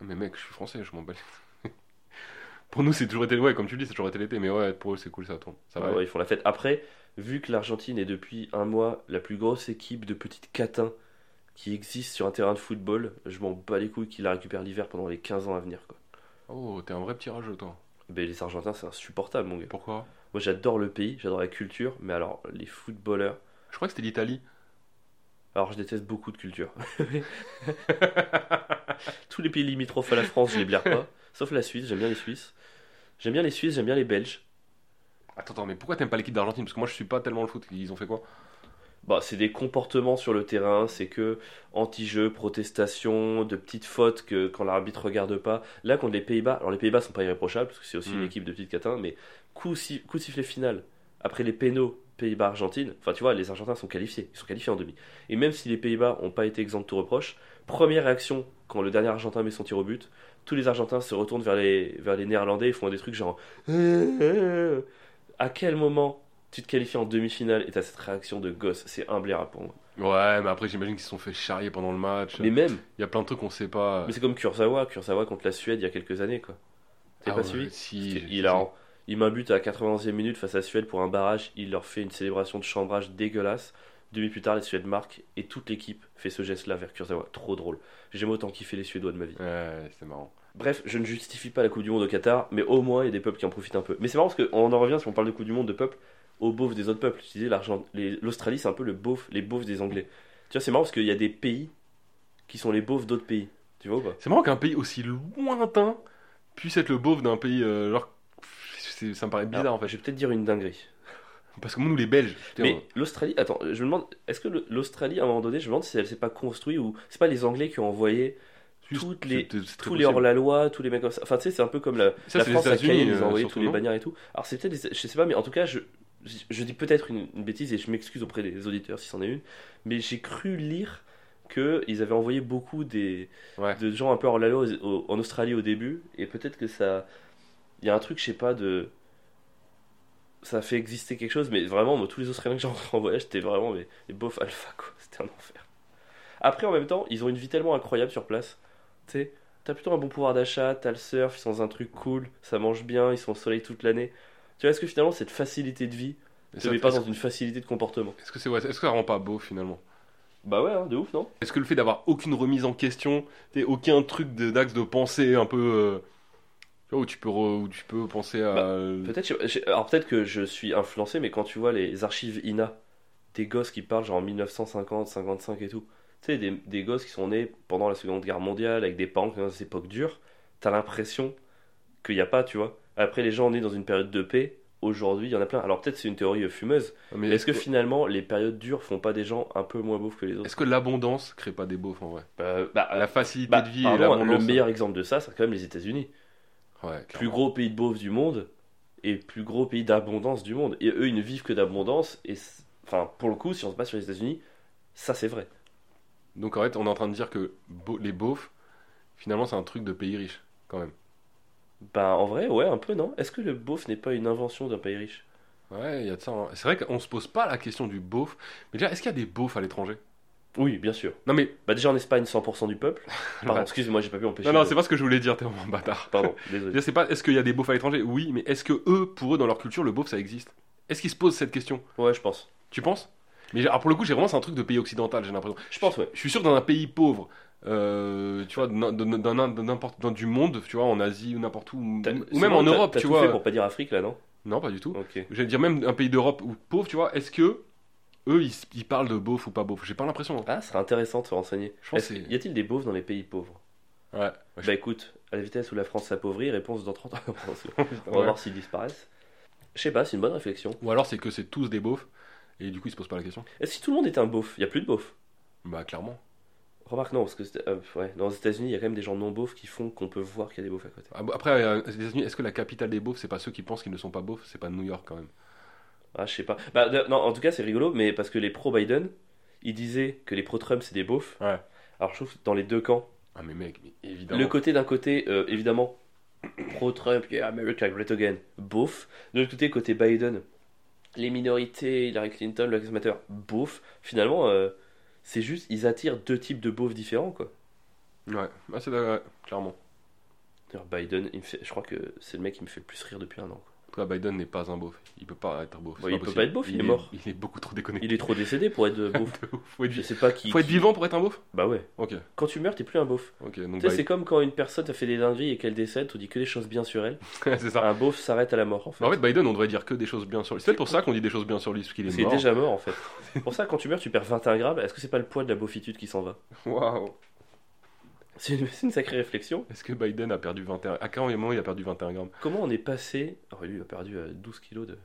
Mais mec, je suis français, je m'en bats. <laughs> pour nous, c'est toujours été ouais, comme tu le dis, c'est toujours été l'été, mais ouais, pour eux, c'est cool, ça tourne. Ça Ouais, va. ouais, ils font la fête. Après, vu que l'Argentine est depuis un mois la plus grosse équipe de petites catins qui existe sur un terrain de football, je m'en bats les couilles qu'ils la récupèrent l'hiver pendant les 15 ans à venir. Quoi. Oh, t'es un vrai petit rageux, toi. Ben, les Argentins, c'est insupportable, mon gars. Pourquoi? Moi, j'adore le pays, j'adore la culture, mais alors, les footballeurs. Je crois que c'était l'Italie. Alors, je déteste beaucoup de culture. <laughs> Tous les pays limitrophes à la France, je les blaire pas. Sauf la Suisse, j'aime bien les Suisses. J'aime bien les Suisses, j'aime bien les Belges. Attends, attends, mais pourquoi t'aimes pas l'équipe d'Argentine? Parce que moi je suis pas tellement le foot. Ils ont fait quoi? Bah, c'est des comportements sur le terrain, c'est que anti-jeu, protestation, de petites fautes que quand l'arbitre regarde pas. Là, contre les Pays-Bas, alors les Pays-Bas sont pas irréprochables parce que c'est aussi une Mm. équipe de petites catins, mais coup, si- coup de sifflet final après les pénaux Pays-Bas-Argentine, enfin tu vois, les Argentins sont qualifiés, ils sont qualifiés en demi. Et même si les Pays-Bas ont pas été exempts de tout reproche, première réaction quand le dernier Argentin met son tir au but, tous les Argentins se retournent vers les, vers les Néerlandais et font des trucs genre. <laughs> À quel moment tu te qualifies en demi-finale et t'as cette réaction de gosse C'est imblairable pour moi. Ouais, mais après j'imagine qu'ils se sont fait charrier pendant le match. Mais même, Il y a plein de trucs qu'on sait pas. mais c'est comme Kurzawa, Kurzawa contre la Suède il y a quelques années quoi. T'as Ah pas ouais, suivi Si. Il, a, il met un but à 91e minute face à la Suède pour un barrage, il leur fait une célébration de chambrage dégueulasse. Minutes plus tard, les Suèdes marquent et toute l'équipe fait ce geste-là vers Kurzawa. Trop drôle. J'aime autant kiffer les Suédois de ma vie. Ouais, c'est marrant. Bref, je ne justifie pas la Coupe du Monde au Qatar, mais au moins il y a des peuples qui en profitent un peu. Mais c'est marrant parce qu'on en revient, si on parle de Coupe du Monde de peuples, aux beaufs des autres peuples. Je disais, l'Australie, c'est un peu le beauf, les beaufs des Anglais. Tu vois, c'est marrant parce qu'il y a des pays qui sont les beaufs d'autres pays. Tu vois ou pas? C'est marrant qu'un pays aussi lointain puisse être le beauf d'un pays. euh, genre, ça me paraît bizarre Alors, en fait. Je vais peut-être dire une dinguerie. Parce que nous, les Belges, Mais l'Australie, attends, je me demande, est-ce que l'Australie, à un moment donné, je me demande si elle s'est pas construite ou c'est pas les Anglais qui ont envoyé juste- toutes les- tous les hors-la-loi, tous les mecs comme ça. Enfin, tu sais, c'est un peu comme la, Ça, la France à Cayenne, ils euh, ont envoyé tous les non bagnards et tout. Alors, c'est peut-être, des- je sais pas, mais en tout cas, je, je, je dis peut-être une, une bêtise et je m'excuse auprès des auditeurs si c'en est une, mais j'ai cru lire qu'ils avaient envoyé beaucoup des, Ouais. de gens un peu hors-la-loi en Australie au début, et peut-être que ça. Il y a un truc, je sais pas, de. Ça a fait exister quelque chose, mais vraiment, moi, tous les Australiens que <laughs> j'ai rencontrés en voyage, c'était vraiment les, les beaufs alpha, quoi. C'était un enfer. Après, en même temps, ils ont une vie tellement incroyable sur place. Sais, t'as plutôt un bon pouvoir d'achat, t'as le surf, ils sont dans un truc cool, ça mange bien, ils sont au soleil toute l'année. Tu vois, est-ce que finalement, cette facilité de vie te ça- met pas dans une facilité de comportement? Est-ce que c'est ouais, est-ce que ça rend pas beau finalement? Bah ouais, hein, de ouf, non? Est-ce que le fait d'avoir aucune remise en question, t'sais, aucun truc de- d'axe de pensée un peu. euh, où tu peux, re- où tu peux penser à. Bah, Peut-être, alors peut-être que je suis influencé, mais quand tu vois les archives INA, des gosses qui parlent genre en 1950, 55 et tout, tu sais, des, des gosses qui sont nés pendant la Seconde Guerre mondiale avec des parents qui sont dans cette époque dure, t'as l'impression qu'il n'y a pas, tu vois. Après, les gens nés dans une période de paix, aujourd'hui, il y en a plein. Alors peut-être c'est une théorie fumeuse, mais mais est-ce que finalement les périodes dures font pas des gens un peu moins beaufs que les autres? Est-ce que l'abondance crée pas des beaufs en vrai? Euh, bah, La facilité bah, de vie et pardon, l'abondance. Le meilleur exemple de ça, c'est quand même les États-Unis. Ouais, plus gros pays de beaufs du monde et plus gros pays d'abondance du monde. Et eux, ils ne vivent que d'abondance. Et enfin, pour le coup, si on se base sur les États-Unis, ça c'est vrai. Donc en fait, on est en train de dire que beau- les beaufs, finalement, c'est un truc de pays riche, quand même. Ben en vrai, ouais, un peu non? Est-ce que le beauf n'est pas une invention d'un pays riche? Ouais, il y a de ça. hein. C'est vrai qu'on se pose pas la question du beauf. Mais déjà, est-ce qu'il y a des beaufs à l'étranger? Oui, bien sûr. Non, mais. Bah déjà en Espagne, 100% du peuple. <laughs> Pardon, Ouais. excusez-moi, j'ai pas pu empêcher. Non, non, de- c'est pas ce que je voulais dire, t'es vraiment un bâtard. Pardon, <laughs> désolé. Déjà, c'est pas est-ce qu'il y a des beaufs à l'étranger? Oui, mais est-ce que eux, pour eux, dans leur culture, le beauf, ça existe? Est-ce qu'ils se posent cette question? Ouais, je pense. Tu penses? Mais alors, pour le coup, j'ai vraiment, c'est un truc de pays occidental, j'ai l'impression. Je pense, ouais. Je suis sûr que dans un pays pauvre, euh, tu vois, d'un- n'importe dans du monde, tu vois, en Asie ou n'importe où, ou même en Europe, tu tout vois. fait pour pas dire Afrique là, non? Non, pas du tout. Ok. Je vais dire même un pays d'Europe ou pauvre, tu vois, est-ce que eux, ils, ils parlent de beauf ou pas beauf? J'ai pas l'impression. hein. Ah, ce serait intéressant de se renseigner. Je pense Y a-t-il des beaufs dans les pays pauvres? Ouais. Ouais, Bah écoute, à la vitesse où la France s'appauvrit, réponse dans 30 ans. <laughs> On va Ouais. voir s'ils disparaissent. Je sais pas, c'est une bonne réflexion. Ou alors c'est que c'est tous des beaufs et du coup ils se posent pas la question. Que si tout le monde était un beauf Il y a plus de beaufs? Bah clairement. Remarque, non, parce que euh, ouais, dans les États-Unis, il y a quand même des gens non beaufs qui font qu'on peut voir qu'il y a des beaufs à côté. Ah, bah, Après, euh, aux États-Unis, est-ce que la capitale des beaufs, c'est pas ceux qui pensent qu'ils ne sont pas beaufs? C'est pas New York quand même. Ah, je sais pas. Bah, de- non, en tout cas, c'est rigolo, mais parce que les pro-Biden, ils disaient que les pro-Trump, c'est des beaufs. Ouais. Alors, je trouve que dans les deux camps, Ah mais mec, mais évidemment. le côté d'un côté, euh, évidemment, pro-Trump, yeah, America great again, beauf. De l'autre côté, côté Biden, les minorités, Hillary Clinton, le Matter, beauf. Finalement, euh, c'est juste, ils attirent deux types de beaufs différents, quoi. Ouais, bah, c'est clairement. D'ailleurs, Biden, il me fait, je crois que c'est le mec qui me fait le plus rire depuis un an. Toi, Biden n'est pas un beauf. Il peut pas être beauf. C'est il peut possible. pas être beauf, il est mort. Il est beaucoup trop déconnecté. Il est trop décédé pour être euh, <laughs> beauf. faut être, Je sais pas qui. faut être qui- vivant pour être un beauf Bah ouais. Ok, Quand tu meurs, t'es plus un beauf. ok. Donc, bah, c'est comme quand une personne a fait des dingueries et qu'elle décède, on dit que des choses bien sur elle. <laughs> c'est ça. Un beauf s'arrête à la mort en fait. En fait, Biden, on devrait dire que des choses bien sur lui. C'est peut-être pour ça qu'on dit des choses bien sur lui, parce qu'il est est mort. déjà mort en fait. <laughs> Pour ça quand tu meurs, tu perds 21 grammes. Est-ce que c'est pas le poids de la beaufitude qui s'en va? Waouh. C'est une, sacrée réflexion. Est-ce que Biden a perdu 21 À quel moment il a perdu 21 grammes? Comment on est passé. Oh, lui, il a perdu euh, 12 kilos de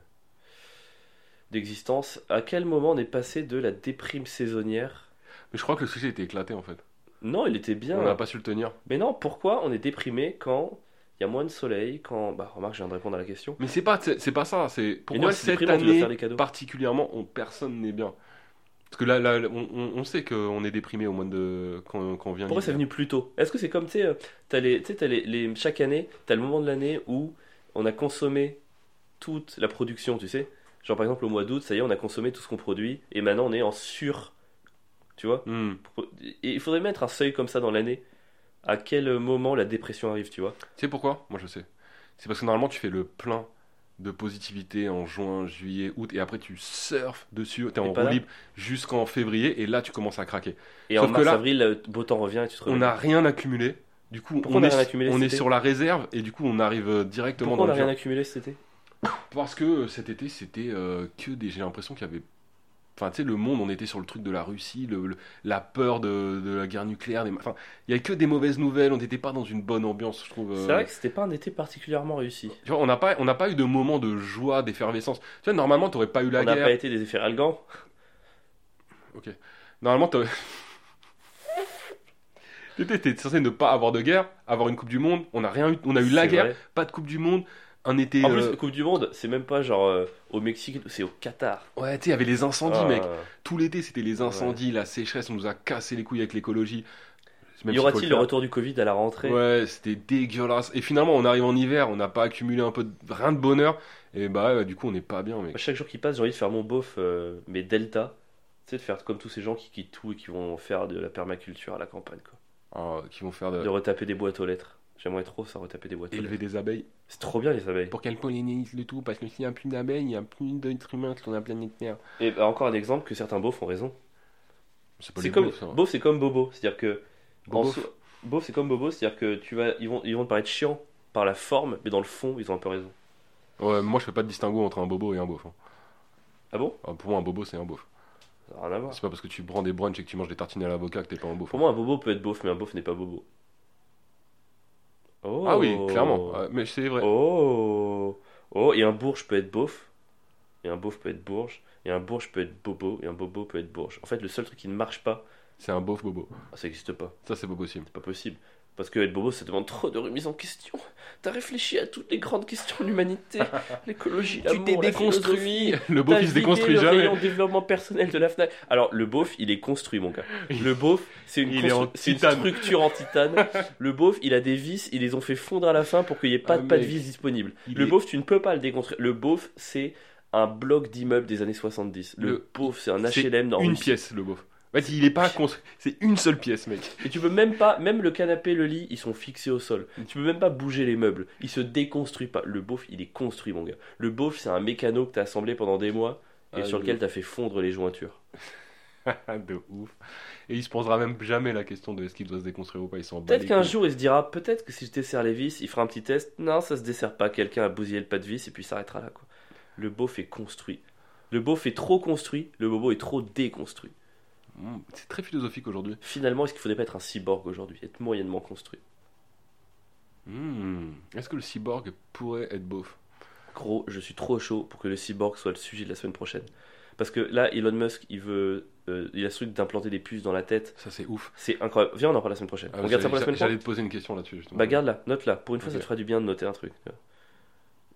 d'existence. À quel moment on est passé de la déprime saisonnière? Mais je crois que le sujet était éclaté en fait. Non, il était bien. On n'a pas su le tenir. Mais non, pourquoi on est déprimé quand il y a moins de soleil Quand. Bah, remarque, je viens de répondre à la question. Mais c'est pas, c'est pas ça. C'est pourquoi cette année particulièrement, on, personne n'est bien. Parce que là, là on, on- on sait qu'on est déprimé au mois de quand, quand vient. Pourquoi c'est venu plus tôt? Est-ce que c'est comme, tu sais, euh, t'as les, tu t'as les, les- chaque année, t'as le moment de l'année où on a consommé toute la production, tu sais? Genre par exemple au mois d'août, ça y est, on a consommé tout ce qu'on produit, et maintenant on est en sur... Tu vois? Hmm. Et il faudrait mettre un seuil comme ça dans l'année. À quel moment la dépression arrive, tu vois? Tu sais pourquoi? Moi je sais. C'est parce que normalement tu fais le plein de positivité en juin, juillet, août, et après tu surfes dessus, t'es en roue libre jusqu'en février, et là tu commences à craquer. Et Sauf en que mars, là, avril, le beau temps revient et tu te On n'a rien accumulé. Du coup, Pourquoi on, on est, accumulé on est sur la réserve et du coup on arrive euh, directement Pourquoi on dans n'a le rien accumulé cet été? Parce que euh, cet été c'était euh, que des. J'ai l'impression qu'il y avait. Enfin, tu sais, le monde, on était sur le truc de la Russie, le, le- la peur de, de la guerre nucléaire. des- Enfin, il y avait que des mauvaises nouvelles. On n'était pas dans une bonne ambiance, je trouve. euh. C'est vrai que c'était pas un été particulièrement réussi. Tu vois, on n'a pas, on n'a pas eu de moment de joie, d'effervescence. Tu vois, normalement, t'aurais pas eu la on n'a guerre. pas été des effets ralgants. Normalement, t'aurais. <laughs> T'étais censé ne pas avoir de guerre, avoir une Coupe du Monde. On a rien eu. On a eu la guerre, vrai. pas de Coupe du Monde. Un été. En plus, euh, la Coupe du Monde, c'est même pas genre euh, au Mexique, c'est au Qatar. Ouais, tu sais, il y avait les incendies, Ah. mec. Tout l'été, c'était les incendies, la sécheresse, on nous a cassé les couilles avec l'écologie. Même Y aura-t-il le retour du Covid à la rentrée? Ouais, c'était dégueulasse. Et finalement, on arrive en hiver, on n'a pas accumulé un peu de... rien de bonheur. Et bah, du coup, on n'est pas bien, mec. Chaque jour qui passe, j'ai envie de faire mon beauf, euh, mais Delta. Tu sais, de faire comme tous ces gens qui quittent tout et qui vont faire de la permaculture à la campagne, quoi. Ah, qui vont faire de... De retaper des boîtes aux lettres. J'aimerais trop ça, retaper des boîtes élever des abeilles. C'est trop bien les abeilles. Pour qu'elles pollinisent le tout, parce que s'il n'y a plus d'abeilles, il n'y a plus d'êtres humains sur la planète Terre. Et bah, encore un exemple que certains beaufs ont raison. C'est pas comme beaufs, beauf, c'est comme bobo, c'est-à-dire que beauf, c'est comme bobo, c'est-à-dire que tu vas, ils vont, ils vont te paraître chiants par la forme, mais dans le fond, ils ont un peu raison. Ouais, moi, je fais pas de distinguo entre un bobo et un beauf. hein. Ah bon? Ah, Pour moi, un bobo, c'est un beauf. Rien à voir. C'est pas parce que tu prends des brunchs et que tu manges des tartines à l'avocat que t'es pas un beauf. Pour moi, un bobo peut être beauf, mais un beauf n'est pas bobo. Oh. Ah oui, clairement. Ah, Mais c'est vrai. Oh. Oh, et un bourge peut être beauf. Et un beauf peut être bourge. Et un bourge peut être bobo. Et un bobo peut être bourge. En fait, le seul truc qui ne marche pas, C'est un beauf bobo. ah, ça n'existe pas. Ça, c'est pas possible. C'est pas possible. Parce que être bobo, ça demande trop de remise en question. T'as réfléchi à toutes les grandes questions de l'humanité, <laughs> l'écologie, Tu l'amour, t'es la déconstruit. Le beauf, il se déconstruit le jamais. rayon développement personnel de la Fnac. Alors, le beauf, il est construit, mon gars. Le beauf, c'est une, <laughs> constru- structure en titane. <laughs> Le beauf, il a des vis, ils les ont fait fondre à la fin pour qu'il n'y ait pas, Ah, de- pas de vis disponibles. Il Le est- beauf, tu ne peux pas le déconstruire. Le beauf, c'est un bloc d'immeuble des années 70. Le, Le- beauf, c'est un HLM dans Une pièce, le beauf. Fait, il est pas construit. C'est une seule pièce, mec. Et tu peux même pas, même le canapé, le lit, ils sont fixés au sol. Tu peux même pas bouger les meubles. Il se déconstruit pas. Le beauf, il est construit, mon gars. Le beauf, c'est un mécano que t'as assemblé pendant des mois et Ah, sur lequel t'as fait fondre les jointures. <laughs> de ouf. Et il se posera même jamais la question de est-ce qu'il doit se déconstruire ou pas. Ils sont Peut-être qu'un jour, il se dira, peut-être que si je desserre les vis, il fera un petit test. Non, ça se dessert pas. Quelqu'un a bousillé le pas de vis et puis il s'arrêtera là, quoi. Le beauf est construit. Le beauf est trop construit. Le bobo est trop déconstruit. Mm, C'est très philosophique aujourd'hui. Finalement, est-ce qu'il faudrait pas être un cyborg aujourd'hui Être moyennement construit? Mm. Est-ce que le cyborg pourrait être beauf Gros, je suis trop chaud pour que le cyborg soit le sujet de la semaine prochaine. Parce que là, Elon Musk, il veut. euh, il a ce truc d'implanter des puces dans la tête. Ça, c'est ouf. C'est incroyable. Viens, on en parle la semaine prochaine. Ah, on garde ça pour la j'allais- semaine J'allais prochaine te poser une question là-dessus, justement. Bah, garde là, note là. Pour une fois, ça te fera du bien de noter un truc.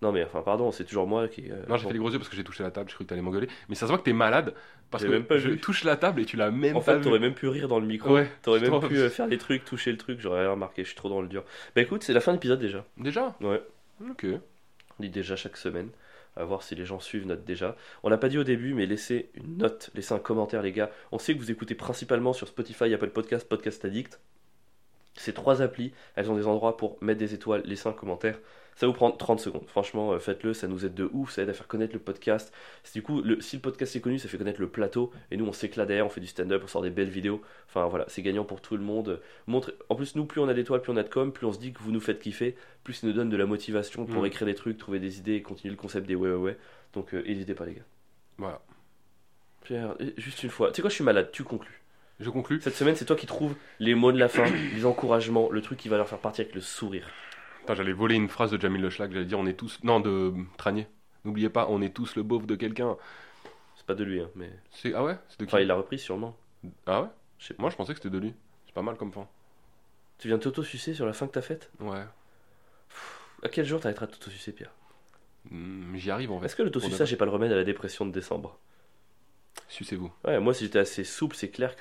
Non, mais enfin, pardon, c'est toujours moi qui. euh, Non, j'ai bon. fait les gros yeux parce que j'ai touché la table, j'ai cru que t'allais m'engueuler. Mais ça se voit que t'es malade parce que même pas je vu. touche la table et tu l'as même En pas fait, t'aurais même pu rire dans le micro. Ouais, T'aurais même pu euh, faire des trucs, toucher le truc, j'aurais rien remarqué, je suis trop dans le dur. Bah écoute, c'est la fin de l'épisode déjà. Déjà? Ouais. Ok. On dit déjà chaque semaine. À voir si les gens suivent notre déjà. On l'a pas dit au début, mais laissez une note, laissez un commentaire, les gars. On sait que vous écoutez principalement sur Spotify, Apple Podcast, Podcast Addict. Ces trois applis, elles ont des endroits pour mettre des étoiles, laisser un commentaire. Ça vous prend 30 secondes. Franchement, euh, faites-le, ça nous aide de ouf, ça aide à faire connaître le podcast. Du coup, le, si le podcast est connu, ça fait connaître le plateau. Et nous, on s'éclate derrière, on fait du stand-up, on sort des belles vidéos. Enfin voilà, c'est gagnant pour tout le monde. Montre... En plus, nous, plus on a d'étoiles, plus on a de com, plus on se dit que vous nous faites kiffer, plus ça nous donne de la motivation pour Mm. écrire des trucs, trouver des idées et continuer le concept des ouais ouais ouais. Donc, euh, n'hésitez pas, les gars. Voilà. Pierre, juste une fois. Tu sais quoi, je suis malade, tu conclus. Je conclus. Cette semaine, c'est toi qui trouves les mots de la fin, <clears throat> les encouragements, le truc qui va leur faire partir avec le sourire. Putain, j'allais voler une phrase de Jamil Le j'allais dire on est tous. Non, de Tranier. N'oubliez pas, on est tous le beauf de quelqu'un. C'est pas de lui, hein, mais. C'est... Ah ouais? C'est de qui? Enfin, il l'a repris sûrement. Ah ouais? Je sais pas. Moi, je pensais que c'était de lui. C'est pas mal comme fin. Tu viens de t'auto-sucer sur la fin que t'as faite Ouais. À quel jour t'arrêteras de t'auto-sucer, Pierre? Hmm, J'y arrive en fait. Est-ce que l'autosuçage est pas le remède à la dépression de décembre? Sucez-vous. Ouais, moi si j'étais assez souple, c'est clair que